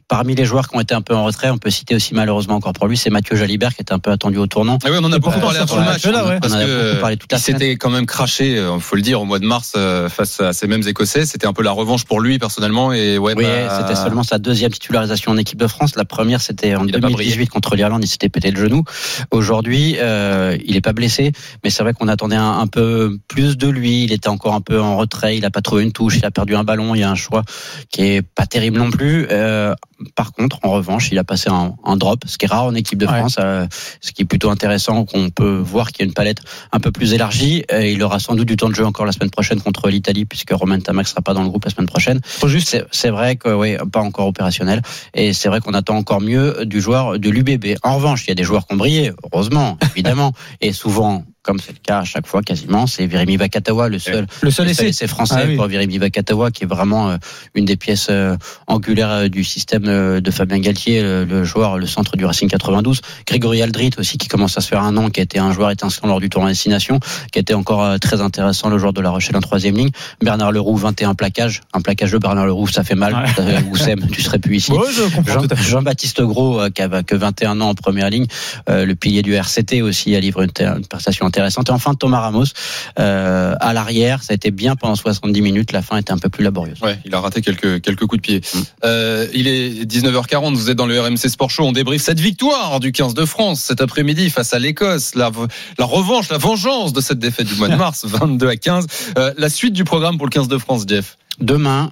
Parmi les joueurs qui ont été un peu en retrait, on peut citer aussi malheureusement encore pour lui, c'est Mathieu Jalibert qui était un peu attendu au tournant. Ah oui, on en a beaucoup parlé avant le match, ouais. parce que s'était quand même craché, euh, faut le dire, au mois de mars euh, face à ces mêmes Écossais. C'était un peu la revanche pour lui personnellement et ouais. Oui, bah, c'était seulement sa deuxième titularisation en équipe de France. La première, c'était en Il a pas 2018 contre l'Irlande. Il s'était pété le genou. Aujourd'hui, euh, il est pas blessé, mais c'est vrai qu'on attendait un, un peu plus de lui. Il était encore un peu en retrait. Il a pas trouvé une touche. Il a perdu un ballon. Il y a un choix qui est pas terrible non plus. Euh, par contre, en revanche, il a passé un, un drop, ce qui est rare en équipe de Ouais. France, euh, ce qui est plutôt intéressant, qu'on peut voir qu'il y a une palette un peu plus élargie. Euh, il aura sans doute du temps de jeu encore la semaine prochaine contre l'Italie, puisque Romain Tamac sera pas dans le groupe la semaine prochaine. Juste C'est- C'est vrai que oui, pas encore opérationnel. Et c'est vrai qu'on attend encore mieux du joueur de l'UBB. En revanche, il y a des joueurs qui ont brillé, heureusement, évidemment, (laughs) et souvent comme c'est le cas à chaque fois quasiment, c'est Virimi Vakatawa, le seul, Le seul essai. français Ah oui. pour Virimi Vakatawa, qui est vraiment euh, une des pièces euh, angulaires euh, du système de Fabien Galtier, le, le joueur, le centre du Racing 92. Grégory Aldrit aussi, qui commence à se faire un nom, qui a été un joueur étincelant lors du tournoi Destination, qui a été encore très intéressant, le joueur de La Rochelle en troisième ligne. Bernard Leroux, 21 plaquages. Un plaquage de Bernard Leroux, ça fait mal. Ouais. Oussem, tu serais plus ici. Ouais, Jean-. Jean-Baptiste Gros, qui a que 21 ans en première ligne, euh, le pilier du RCT aussi, a livré une, une prestation intéressante. Et enfin, Thomas Ramos, euh, à l'arrière, ça a été bien pendant 70 minutes. La fin était un peu plus laborieuse. Ouais, il a raté quelques quelques coups de pied. Mm. Euh, il est 19h40. Vous êtes dans le RMC Sport Show. On débriefe cette victoire du 15 de France cet après-midi face à l'Écosse. La, la revanche, la vengeance de cette défaite du mois de (laughs) mars, 22 à 15. Euh, la suite du programme pour le 15 de France, Jeff? Demain,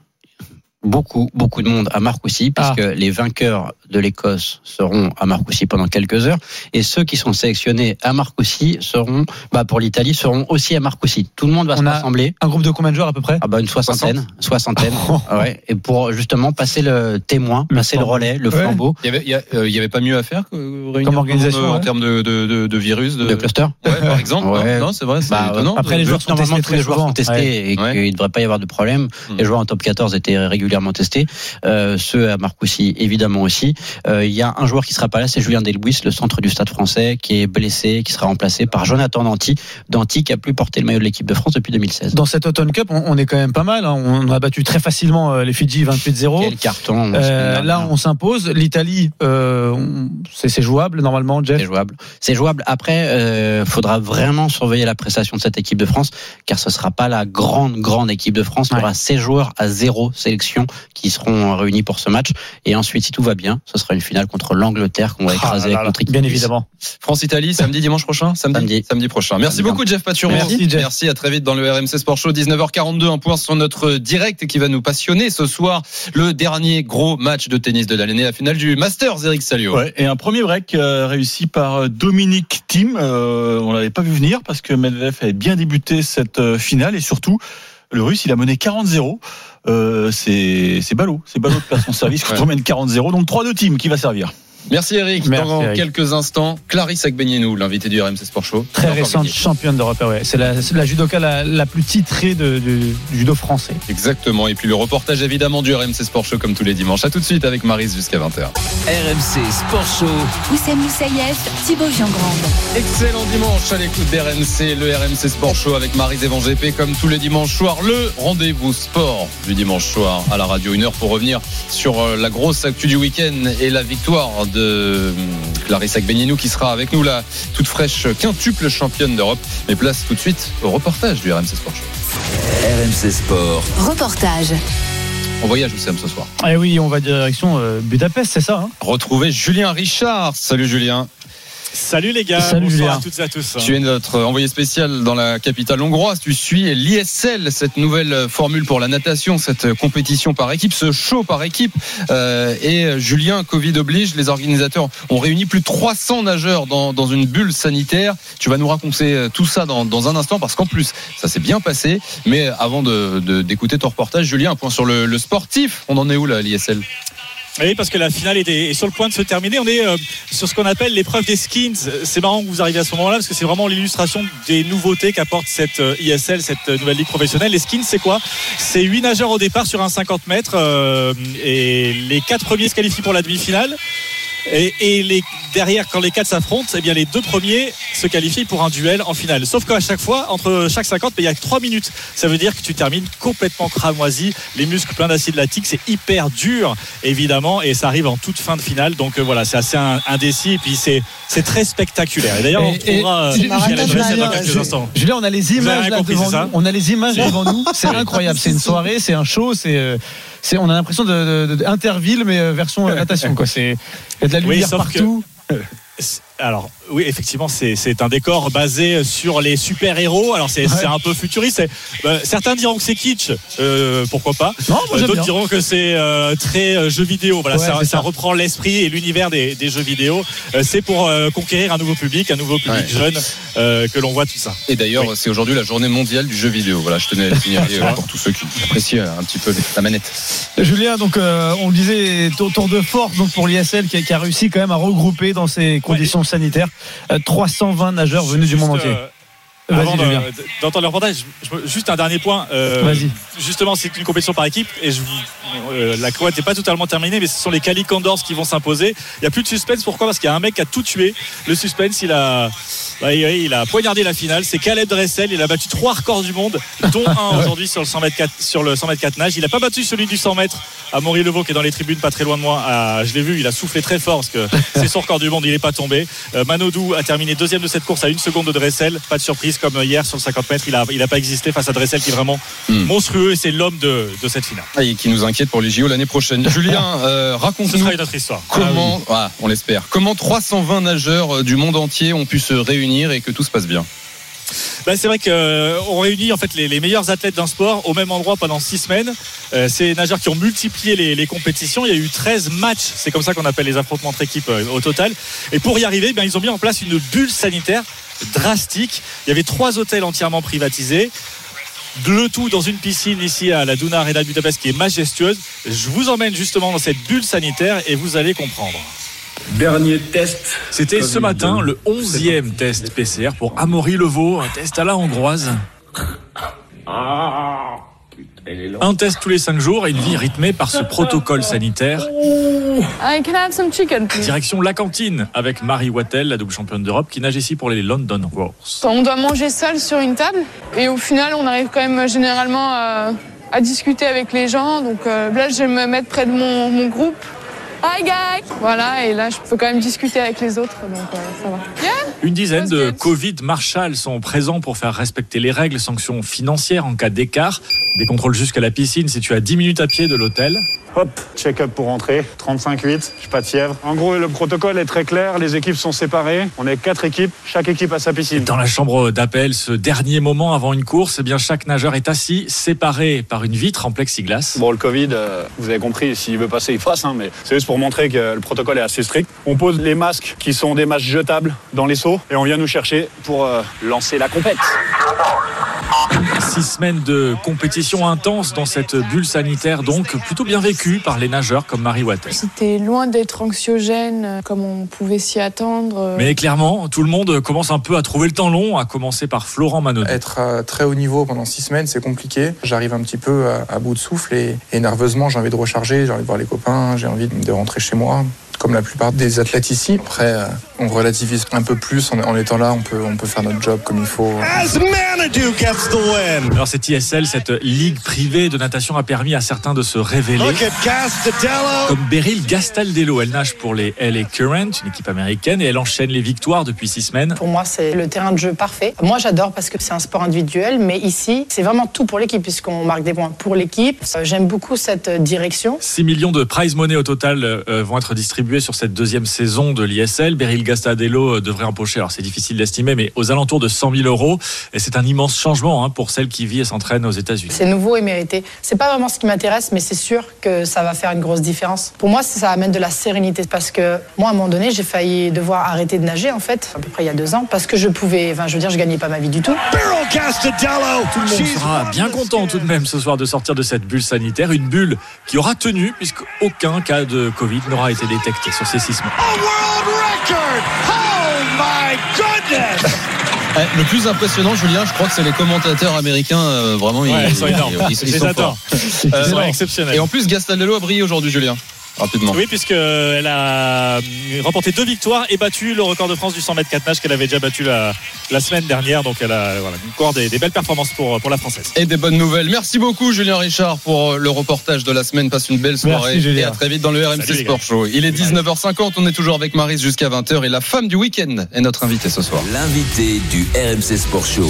beaucoup, beaucoup de monde à Marcoussis, puisque les vainqueurs de l'Écosse seront à Marcoussis pendant quelques heures, et ceux qui sont sélectionnés à Marcoussis seront, bah, pour l'Italie, seront aussi à Marcoussis. Tout le monde va On se a- rassembler. Un groupe de combien de joueurs à peu près? Ah bah une soixantaine, soixantaine, (laughs) ouais, et pour justement passer le témoin, Le passer le relais, le Ouais. flambeau Il y avait, il y a- euh, il y avait pas mieux à faire que réunir Comme organisation, euh, en termes de, de, de, de virus. De... de cluster. Ouais, par (laughs) exemple. Ouais. Non, c'est vrai. C'est Bah, étonnant. après, les joueurs sont Normalement, testés tous les joueurs souvent. sont testés Ouais. et Ouais. qu'il ne devrait pas y avoir de problème. Hmm. Les joueurs en top 14 étaient régulièrement testés. Euh, ceux à Marcoussis, évidemment aussi. Euh, Il y a un joueur qui sera pas là, c'est Julien Delbuis, le centre du Stade français, qui est blessé, qui sera remplacé par Jonathan Danty. Danty qui a plus porté le maillot de l'équipe de France depuis 2016. Dans cette Autumn Cup, on, on est quand même pas mal. hein. On a battu très facilement euh, les Fidji 28-0. Quel carton Euh, là, on s'impose. L'Italie, c'est jouable normalement, Jeff? C'est jouable. C'est jouable. Après, faudra vraiment surveiller la prestation de cette équipe de France, car ce sera pas la grande, grande équipe de France. Il y aura 16 joueurs à zéro sélection qui seront réunis pour ce match. Et ensuite, si tout va bien, ce sera une finale contre l'Angleterre qu'on va écraser Ah là, notre équipe. Bien évidemment. France-Italie, samedi, dimanche prochain Samedi. Samedi. prochain. Merci beaucoup, Jeff Patureau. Merci, Jeff. à très vite dans le RMC Sport Show. 19h42, un point sur notre direct qui va nous passionner ce soir. Le dernier gros match de tennis de l'année, la finale du Masters, Eric Salio. Ouais, et un premier break euh, réussi par euh, Dominique Thiem. Euh, on l'avait pas vu venir parce que Medvedev avait bien débuté cette euh, finale et surtout le Russe il a mené 40-0. Euh, c'est ballot, c'est ballot de perdre son service (laughs) quand on mène 40-0 donc 3 de Team qui va servir? Merci Eric. Merci, dans Eric. quelques instants, Clarisse Agbenienou, l'invité du RMC Sport Show. Très récente championne d'Europe. Ouais. C'est la, c'est la judoka la, la plus titrée de, du du judo français. Exactement. Et puis le reportage évidemment du RMC Sport Show comme tous les dimanches. À tout de suite avec Marise jusqu'à 20h. RMC Sport Show. Oussem Moussaïef, Thibaut Giangrande. Excellent dimanche à l'écoute d'RMC, le RMC Sport Show avec Marise Evan GP comme tous les dimanches soirs, le rendez-vous sport du dimanche soir à la radio. Une heure pour revenir sur euh, la grosse actu du week-end et la victoire de Clarisse Agbenienou qui sera avec nous, la toute fraîche quintuple championne d'Europe. Mais place tout de suite au reportage du RMC Sport Show. RMC Sport. Reportage. On voyage où Sam ce soir. Eh oui, on va direction euh, Budapest, c'est ça hein? Retrouver Julien Richard. Salut Julien. Salut les gars, Salut, bonsoir Julien. à toutes et à tous. Tu es notre envoyé spécial dans la capitale hongroise. Tu suis l'ISL, cette nouvelle formule pour la natation, cette compétition par équipe, ce show par équipe. Euh, et Julien, Covid oblige, les organisateurs ont réuni plus de 300 nageurs dans, dans une bulle sanitaire. Tu vas nous raconter tout ça dans, dans un instant parce qu'en plus, ça s'est bien passé. Mais avant de- de- d'écouter ton reportage, Julien, un point sur le, le sportif. On en est où là, l'ISL Oui, parce que la finale est, sur le point de se terminer. On est euh, sur ce qu'on appelle l'épreuve des skins. C'est marrant que vous arriviez à ce moment-là parce que c'est vraiment l'illustration des nouveautés qu'apporte cette euh, ISL, cette euh, nouvelle ligue professionnelle. Les skins, c'est quoi? C'est 8 nageurs au départ sur un 50 mètres et les quatre premiers se qualifient pour la demi-finale. Et, et les, derrière, quand les quatre s'affrontent, eh bien les deux premiers se qualifient pour un duel en finale. Sauf qu'à chaque fois, entre chaque 50, il y a que 3 minutes. Ça veut dire que tu termines complètement cramoisi, les muscles pleins d'acide lactique, c'est hyper dur, évidemment, et ça arrive en toute fin de finale. Donc euh, voilà, c'est assez indécis, et puis c'est c'est très spectaculaire. Et d'ailleurs, on Et- et- retrouvera euh, dans instants. Julien, on a les images là compris, devant nous. On a les images devant nous. C'est incroyable. C'est une soirée, c'est un show, c'est. euh, c'est- on a l'impression de, de- de- Interville, mais euh, version euh, natation. Quoi. C'est, il y a de la Oui, lumière que- partout. (laughs) Alors oui, effectivement, c'est c'est un décor basé sur les super-héros. Alors c'est c'est un peu futuriste. Euh, certains diront que c'est kitsch, euh, pourquoi pas. Euh, D'autres diront que c'est euh, très euh, jeu vidéo. Voilà, Ouais, ça, ça ça. reprend l'esprit et l'univers des, des jeux vidéo. Euh, c'est pour euh, conquérir un nouveau public, un nouveau public Ouais. jeune euh, que l'on voit tout ça. Et d'ailleurs, Oui. c'est aujourd'hui la journée mondiale du jeu vidéo. Voilà, je tenais à le signaler (laughs) euh, pour tous ceux qui apprécient un petit peu la manette. Julien, donc euh, on le disait, tour, de force donc pour l'ISL qui, a- qui a réussi quand même à regrouper dans ces conditions sanitaires 320 nageurs venus du monde entier. Euh, Avant d'entendre le reportage, juste un dernier point. euh, Vas-y. Justement, c'est une compétition par équipe et je, euh, la Croate n'est pas totalement terminée, mais ce sont les Cali Condors qui vont s'imposer. Il n'y a plus de suspense. Pourquoi? Parce qu'il y a un mec qui a tout tué. Le suspense, il a, bah, il, il a poignardé la finale. C'est Caleb Dressel. Il a battu trois records du monde, dont un (laughs) aujourd'hui sur le 100 mètres 4, sur le 100 mètres 4 nage. Il n'a pas battu celui du 100 mètres à Maury Levaux qui est dans les tribunes, pas très loin de moi. Ah, je l'ai vu, il a soufflé très fort parce que (laughs) c'est son record du monde. Il n'est pas tombé. Euh, Manodou a terminé deuxième de cette course à une seconde de Dressel. Pas de surprise comme hier sur le 50 mètres. Il a, il a pas existé face à Dressel qui est vraiment Hmm. monstrueux et c'est l'homme de, de cette finale. Ah, Et qui nous inquiète pour les JO l'année prochaine. Julien, (laughs) euh, Ce raconte-nous sera une autre histoire. comment, ah, on l'espère, comment 320 nageurs euh, du monde entier ont pu se réunir et que tout se passe bien? Bah, c'est vrai qu'on réunit en fait les, les meilleurs athlètes d'un sport au même endroit pendant six semaines. Euh, c'est nageurs qui ont multiplié les, les compétitions. Il y a eu 13 matchs, c'est comme ça qu'on appelle les affrontements entre équipes euh, au total. Et pour y arriver, ben, ils ont mis en place une bulle sanitaire drastique. Il y avait trois hôtels entièrement privatisés. Le tout dans une piscine ici à la Duna Arena de Budapest qui est majestueuse. Je vous emmène justement dans cette bulle sanitaire et vous allez comprendre. Dernier test. C'était ce matin le 11e test PCR pour Amaury Levaux, un test à la hongroise. Ah, Un test tous les 5 jours et une vie rythmée par ce protocole sanitaire. I can have some chicken, please. Direction la cantine avec Marie Wattel, la double championne d'Europe, qui nage ici pour les London Roars. On doit manger seul sur une table et au final, on arrive quand même généralement à, à discuter avec les gens. Donc euh, là, je vais me mettre près de mon, mon groupe. Hi guys Voilà, et là, je peux quand même discuter avec les autres, donc euh, ça va. Yeah Une dizaine de Covid Marshall sont présents pour faire respecter les règles, sanctions financières en cas d'écart. Des contrôles jusqu'à la piscine si tu as 10 minutes à pied de l'hôtel. Hop, check-up pour rentrer, 35,8, j'ai pas de fièvre. En gros, le protocole est très clair, les équipes sont séparées, on est quatre équipes, chaque équipe a sa piscine. Dans la chambre d'appel, ce dernier moment avant une course, eh bien chaque nageur est assis, séparé par une vitre en plexiglas. Bon, le Covid, euh, vous avez compris, s'il veut passer, il passe, hein, mais c'est juste pour montrer que le protocole est assez strict. On pose les masques qui sont des masques jetables dans les seaux et on vient nous chercher pour euh, lancer la compète. Six semaines de compétition intense dans cette bulle sanitaire, donc plutôt bien vécue par les nageurs comme Marie Wattel. C'était loin d'être anxiogène euh, comme on pouvait s'y attendre. Mais clairement, tout le monde commence un peu à trouver le temps long, à commencer par Florent Manodou. Être à très haut niveau pendant six semaines, c'est compliqué. J'arrive un petit peu à, à bout de souffle et, et nerveusement, j'ai envie de recharger, j'ai envie de voir les copains, j'ai envie de rentrer chez moi. Comme la plupart des athlètes ici. Après, euh, on relativise un peu plus en, en étant là, on peut, on peut faire notre job comme il faut. Alors cette ISL, cette ligue privée de natation a permis à certains de se révéler. Comme Beryl Gastaldello, elle nage pour les LA Current, une équipe américaine, et elle enchaîne les victoires depuis six semaines. Pour moi, c'est le terrain de jeu parfait. Moi, j'adore parce que c'est un sport individuel, mais ici, c'est vraiment tout pour l'équipe puisqu'on marque des points pour l'équipe. Euh, J'aime beaucoup cette euh, direction. 6 millions de prize money au total euh, vont être distribués sur cette deuxième saison de l'ISL. Beryl Gastadello euh, devrait empocher, alors c'est difficile d'estimer, mais aux alentours de 100 000 euros. Et c'est un immense changement hein, pour celle qui vit et s'entraîne aux États-Unis. C'est nouveau et mérité. C'est pas vraiment ce qui m'intéresse, mais c'est sûr que ça va faire une grosse différence. Pour moi, ça amène de la sérénité parce que moi, à un moment donné, j'ai failli devoir arrêter de nager en fait, à peu près il y a deux ans, parce que je pouvais, enfin, je veux dire, je gagnais pas ma vie du tout. Tout le monde sera bien content tout de même ce soir de sortir de cette bulle sanitaire, une bulle qui aura tenu puisqu'aucun cas de Covid n'aura été détecté sur ces six mois. Eh, Le plus impressionnant, Julien, je crois que c'est les commentateurs américains. euh, vraiment, Ouais, ils, ils sont énormes. ils- ils sont forts. Ils Euh, sont non. exceptionnels. Et en plus, Gastaldello a brillé aujourd'hui, Julien. Rapidement. Oui, puisqu'elle a euh, remporté deux victoires et battu le record de France du 100 mètres 4 nage qu'elle avait déjà battu la, la semaine dernière. Donc elle a voilà, encore des, des belles performances pour, pour la Française. Et des bonnes nouvelles. Merci beaucoup, Julien Richard, pour le reportage de la semaine. Passe une belle soirée. Merci, et à très vite dans le RMC Salut, Sport. Show. Il est 19h50. On est toujours avec Maris jusqu'à 20h. Et la femme du week-end est notre invitée ce soir. L'invité du RMC Sport Show.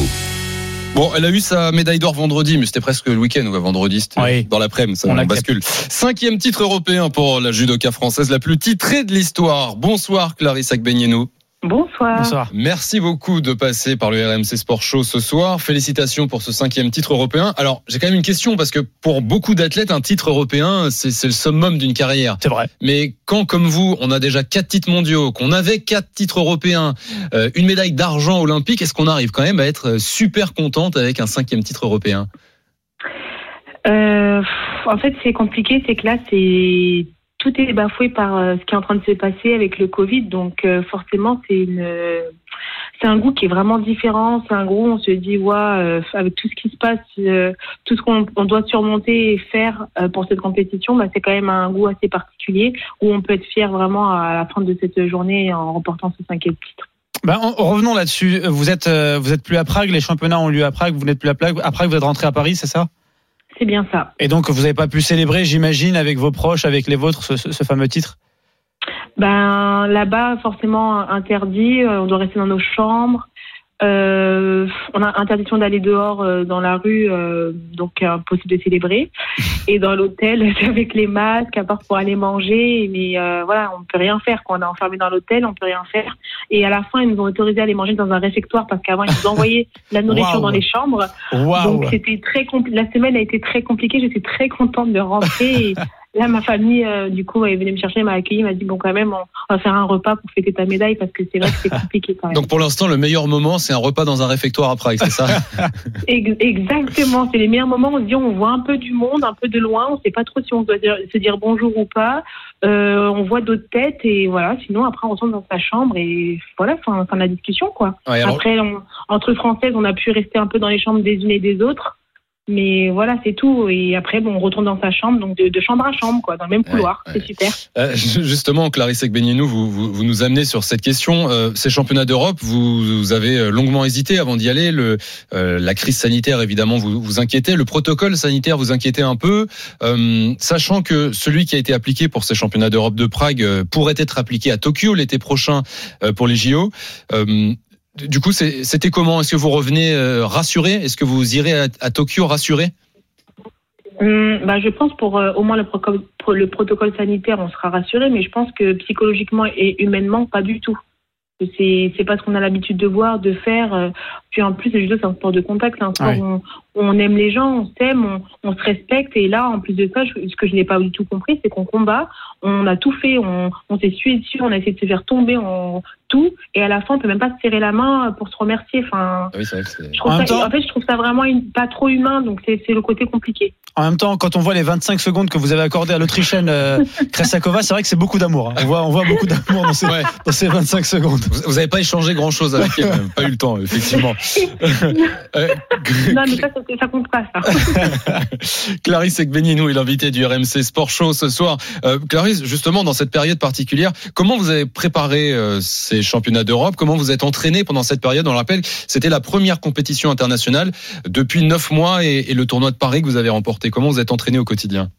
Bon, elle a eu sa médaille d'or vendredi, mais c'était presque le week-end ou vendredi, c'était Oui. dans l'après-midi, ça On on bascule. Cinquième titre européen pour la judoka française, la plus titrée de l'histoire. Bonsoir Clarisse Agbenienou. Bonsoir. Bonsoir. Merci beaucoup de passer par le RMC Sport Show ce soir. Félicitations pour ce cinquième titre européen. Alors, j'ai quand même une question parce que pour beaucoup d'athlètes, un titre européen, c'est le summum d'une carrière. C'est vrai. Mais quand, comme vous, on a déjà quatre titres mondiaux, qu'on avait quatre titres européens, euh, une médaille d'argent olympique, est-ce qu'on arrive quand même à être super contente avec un cinquième titre européen? Euh, en fait, c'est compliqué, c'est que là, c'est tout est bafoué par euh, ce qui est en train de se passer avec le Covid, donc euh, forcément, c'est un goût qui est vraiment différent. C'est un goût on se dit, ouais, euh, avec tout ce qui se passe, tout ce qu'on on doit surmonter et faire pour cette compétition, bah, c'est quand même un goût assez particulier où on peut être fier vraiment à la fin de cette journée en remportant ce cinquième titre. En- revenons là-dessus. Vous êtes plus à Prague. Les championnats ont lieu à Prague. Vous n'êtes plus à Prague. À Prague, vous êtes rentré à Paris, c'est ça? C'est bien ça. Et donc, vous n'avez pas pu célébrer, j'imagine, avec vos proches, avec les vôtres, ce, ce- ce fameux titre? Ben là-bas, forcément interdit. euh, On doit rester dans nos chambres. Euh, on a interdiction d'aller dehors euh, dans la rue, euh, donc impossible de célébrer. Et dans l'hôtel, c'est (laughs) avec les masques, à part pour aller manger. Mais euh, voilà, on peut rien faire. Quand on est enfermé dans l'hôtel, on peut rien faire. Et à la fin, ils nous ont autorisé à aller manger dans un réfectoire parce qu'avant, ils nous (laughs) envoyaient la nourriture dans les chambres. Waouh. Donc c'était très compli- La semaine a été très compliquée. J'étais très contente de rentrer. Et (laughs) là, ma famille, euh, du coup, est venue me chercher, m'a accueilli, m'a dit bon, quand même, on, va faire un repas pour fêter ta médaille parce que c'est vrai que c'est compliqué quand même. Donc pour l'instant, le meilleur moment, c'est un repas dans un réfectoire à Prague, c'est ça? (laughs) Ex- Exactement, c'est les meilleurs moments. On se dit, on voit un peu du monde, un peu de loin. On sait pas trop si on doit dire- se dire bonjour ou pas. Euh, on voit d'autres têtes et voilà. Sinon, après, on retourne dans sa chambre et voilà, fin, fin de la discussion, quoi. Ouais, alors- Après, on- entre françaises, on a pu rester un peu dans les chambres des unes et des autres. Mais voilà, c'est tout. Et après, bon, on retourne dans sa chambre, donc de, de chambre à chambre, quoi, dans le même couloir. C'est super. Euh, Justement, Clarisse Ekbenienou, vous, vous, vous nous amenez sur cette question. Euh, ces championnats d'Europe, vous, vous avez euh, longuement hésité avant d'y aller. Le, euh, la crise sanitaire, évidemment, vous, vous inquiétait. Le protocole sanitaire vous inquiétait un peu. Euh, sachant que celui qui a été appliqué pour ces championnats d'Europe de Prague euh, pourrait être appliqué à Tokyo l'été prochain euh, pour les JO. Du coup, c'était comment? Est-ce que vous revenez euh, rassuré Est-ce que vous irez à, Tokyo rassuré Hum, bah, je pense pour euh, au moins le, pour le protocole sanitaire, on sera rassuré, mais je pense que psychologiquement et humainement, pas du tout. C'est pas ce qu'on a l'habitude de voir, de faire. euh, Puis en plus, le judo, c'est un sport de contact, c'est un sport Ouais. où on, où on aime les gens, on s'aime, on, on se respecte. Et là, en plus de ça, je- ce que je n'ai pas du tout compris, c'est qu'on combat, on a tout fait, on, on s'est sué dessus, on a essayé de se faire tomber, on, tout. Et à la fin, on peut même pas se serrer la main pour se remercier. Enfin, Ah oui, c'est vrai que c'est- je trouve En même ça- temps- en fait, je trouve ça vraiment une- pas trop humain, donc c'est le côté compliqué. En même temps, quand on voit les 25 secondes que vous avez accordées à l'Autrichienne euh, Kresakova, c'est vrai que c'est beaucoup d'amour. hein. On voit, on voit beaucoup d'amour dans ces, Ouais. dans ces 25 secondes. Vous vous avez pas échangé grand chose avec elle, (laughs) pas eu le temps, effectivement. (laughs) Euh, Non, mais ça, ça, compte pas, ça. (laughs) Clarisse Ekbenienou est l'invité du RMC Sport Show ce soir. Euh, Clarisse, justement, dans cette période particulière, comment vous avez préparé euh, ces championnats d'Europe? Comment vous êtes entraîné pendant cette période? On le rappelle, c'était la première compétition internationale depuis neuf mois et, et le tournoi de Paris que vous avez remporté. Comment vous êtes entraîné au quotidien?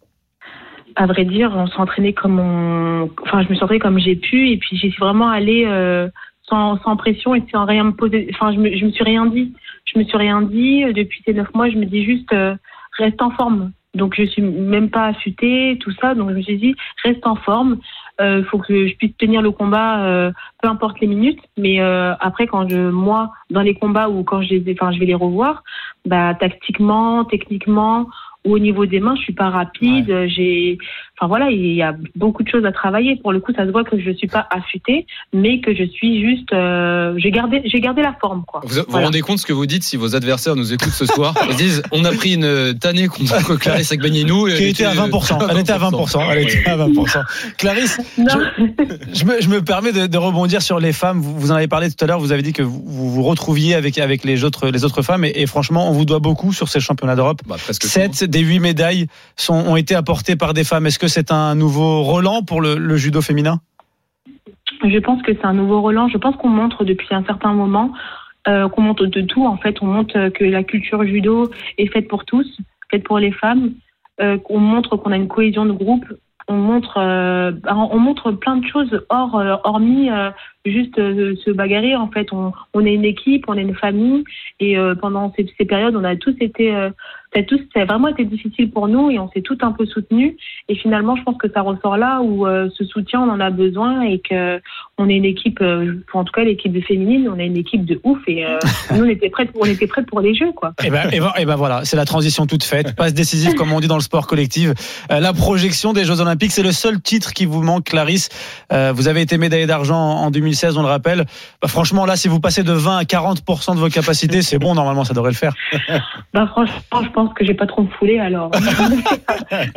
À vrai dire, on s'entraînait comme on. Enfin, je me suis entraînée comme j'ai pu, et puis j'ai vraiment allé euh, sans, sans pression et sans rien me poser. Enfin, je me, je me suis rien dit. Je me suis rien dit. Depuis ces neuf mois, je me dis juste euh, reste en forme. Donc, je suis même pas affûtée, tout ça. Donc, je me suis dit reste en forme. Il faut que je puisse tenir le combat, euh, peu importe les minutes. Mais euh, après, quand je, moi, dans les combats ou quand je, les, enfin, je vais les revoir, bah, tactiquement, techniquement, ou au niveau des mains, je suis pas rapide. J'ai, enfin voilà, il y a beaucoup de choses à travailler. Pour le coup, ça se voit que je suis pas affûtée, mais que je suis juste, euh, j'ai gardé, j'ai gardé la forme, quoi. Vous vous Voilà. rendez compte ce que vous dites si vos adversaires nous écoutent ce soir (laughs) Ils disent on a pris une tannée contre Clarisse Ekbenienou. Qui était à 20%. Elle était à 20%. Elle était à 20%. Clarisse, je, je me, je me permets de, de rebondir sur les femmes. Vous, vous en avez parlé tout à l'heure. Vous avez dit que vous vous, vous retrouviez avec, avec les, autres, les autres femmes. Et, et franchement, on vous doit beaucoup sur ces championnats d'Europe. Bah, presque tout, Sept des huit médailles sont, ont été apportées par des femmes. Est-ce que c'est un nouveau Roland pour le, judo féminin? Je pense que c'est un nouveau Roland. Je pense qu'on montre depuis un certain moment euh, qu'on montre de tout. En fait, on montre que la culture judo est faite pour tous, faite pour les femmes. Euh, qu'on montre qu'on a une cohésion de groupe. On montre, euh, on montre plein de choses hors, hormis juste se bagarrer. En fait, on, on est une équipe, on est une famille. Et pendant ces périodes, on a tous été, ça a tous, ça a vraiment été difficile pour nous et on s'est tout un peu soutenus. Et finalement, je pense que ça ressort là où euh, ce soutien, on en a besoin et que on est une équipe, euh, en tout cas l'équipe de féminine, on est une équipe de ouf et euh, (laughs) nous on était prêts, on était prêts pour les jeux, quoi. Et ben, et ben, et ben voilà, c'est la transition toute faite. Passe décisive, comme on dit dans le sport collectif. Euh, la projection des Jeux Olympiques, c'est le seul titre qui vous manque, Clarisse. Vous avez été médaillée d'argent en 2000 2016, on le rappelle. Bah, franchement, là, si vous passez de 20 à 40% de vos capacités, c'est bon, normalement, ça devrait le faire. Bah, franchement, je pense que j'ai pas trop me fouler alors. (laughs)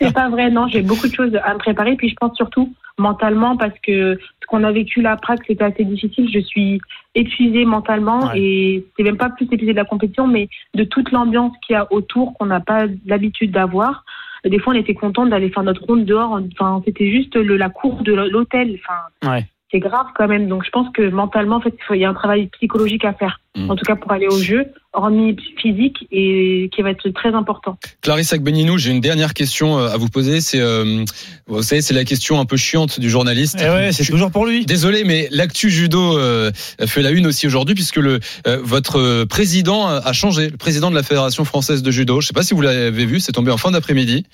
c'est pas vrai, non, j'ai beaucoup de choses à me préparer. Puis je pense surtout mentalement parce que ce qu'on a vécu là, Prague, c'était assez difficile. Je suis épuisée mentalement et c'est même pas plus épuisée de la compétition, mais de toute l'ambiance qu'il y a autour qu'on n'a pas l'habitude d'avoir. Des fois, on était content d'aller faire notre ronde dehors. Enfin, c'était juste le, la cour de l'hôtel. Enfin, Ouais. c'est grave quand même. Donc je pense que mentalement, en fait, il y a un travail psychologique à faire. Mm. En tout cas pour aller au jeu, hormis physique, et qui va être très important. Clarisse Agbenienou, j'ai une dernière question euh, à vous poser. C'est, euh, vous savez, c'est la question un peu chiante du journaliste. Eh ouais, c'est toujours pour lui. Désolé, mais l'actu judo euh, fait la une aussi aujourd'hui puisque le euh, votre président a changé, le président de la fédération française de judo. Je sais pas si vous l'avez vu, c'est tombé en fin d'après-midi.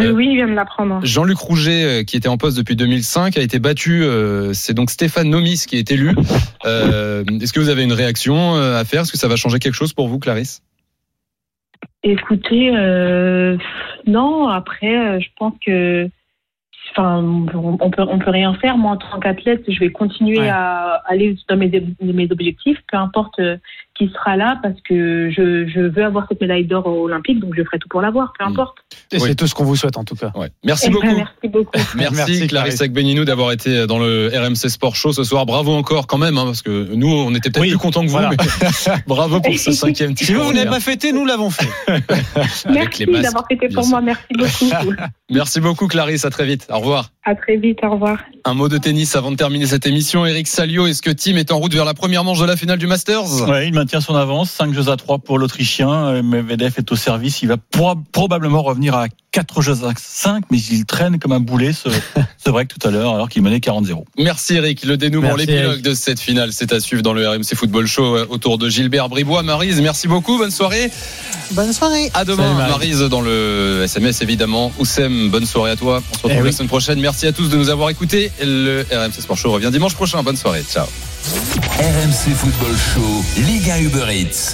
Euh, oui, il vient de l'apprendre. Jean-Luc Rouget, euh, qui était en poste depuis 2005, a été battu. euh, C'est donc Stéphane Nomis qui est élu. Euh, Est-ce que vous avez une réaction euh, à faire Est-ce que ça va changer quelque chose pour vous, Clarisse? Écoutez, euh, non, après, euh, je pense que. Enfin, on peut, on peut rien faire. Moi, en tant qu'athlète, je vais continuer Ouais. à aller dans mes, mes objectifs, peu importe qui sera là, parce que je, je veux avoir cette médaille d'or olympique, donc je ferai tout pour l'avoir, peu importe. Et c'est tout ce qu'on vous souhaite en tout cas. Ouais. Merci Eh ben, beaucoup. Merci beaucoup. (laughs) Merci, Merci, Clarisse. Agbenienou d'avoir été dans le RMC Sport Show ce soir. Bravo encore quand même, hein, parce que nous, on était peut-être Oui, plus contents que vous. voilà. mais (laughs) bravo pour ce cinquième titre. Si vous, vous n'avez pas fêté, nous l'avons fait. (laughs) Merci d'avoir fêté pour moi. Merci beaucoup. Merci beaucoup, Clarisse. À très vite. Au revoir. à très vite. Au revoir. Un mot de tennis avant de terminer cette émission. Eric Salio, est-ce que Tim est en route vers la première manche de la finale du Masters? Ouais, il maintient son avance, 5 jeux à 3 pour l'Autrichien. Euh, Medvedev est au service, il va pro- probablement revenir à 4 jeux à 5, mais il traîne comme un boulet ce, (laughs) ce break tout à l'heure alors qu'il menait 40-0. Merci Eric. Le dénouement, l'épilogue de cette finale, c'est à suivre dans le RMC Football Show euh, autour de Gilbert Bribois. Marise, merci beaucoup. Bonne soirée. Bonne soirée. À demain. Marise, dans le SMS évidemment. Oussem, bonne soirée à toi. On se retrouve Eh la oui. semaine prochaine. Merci à tous de nous avoir écoutés. Le RMC Sport Show revient dimanche prochain. Bonne soirée. Ciao. RMC Football Show, Liga Uber Eats.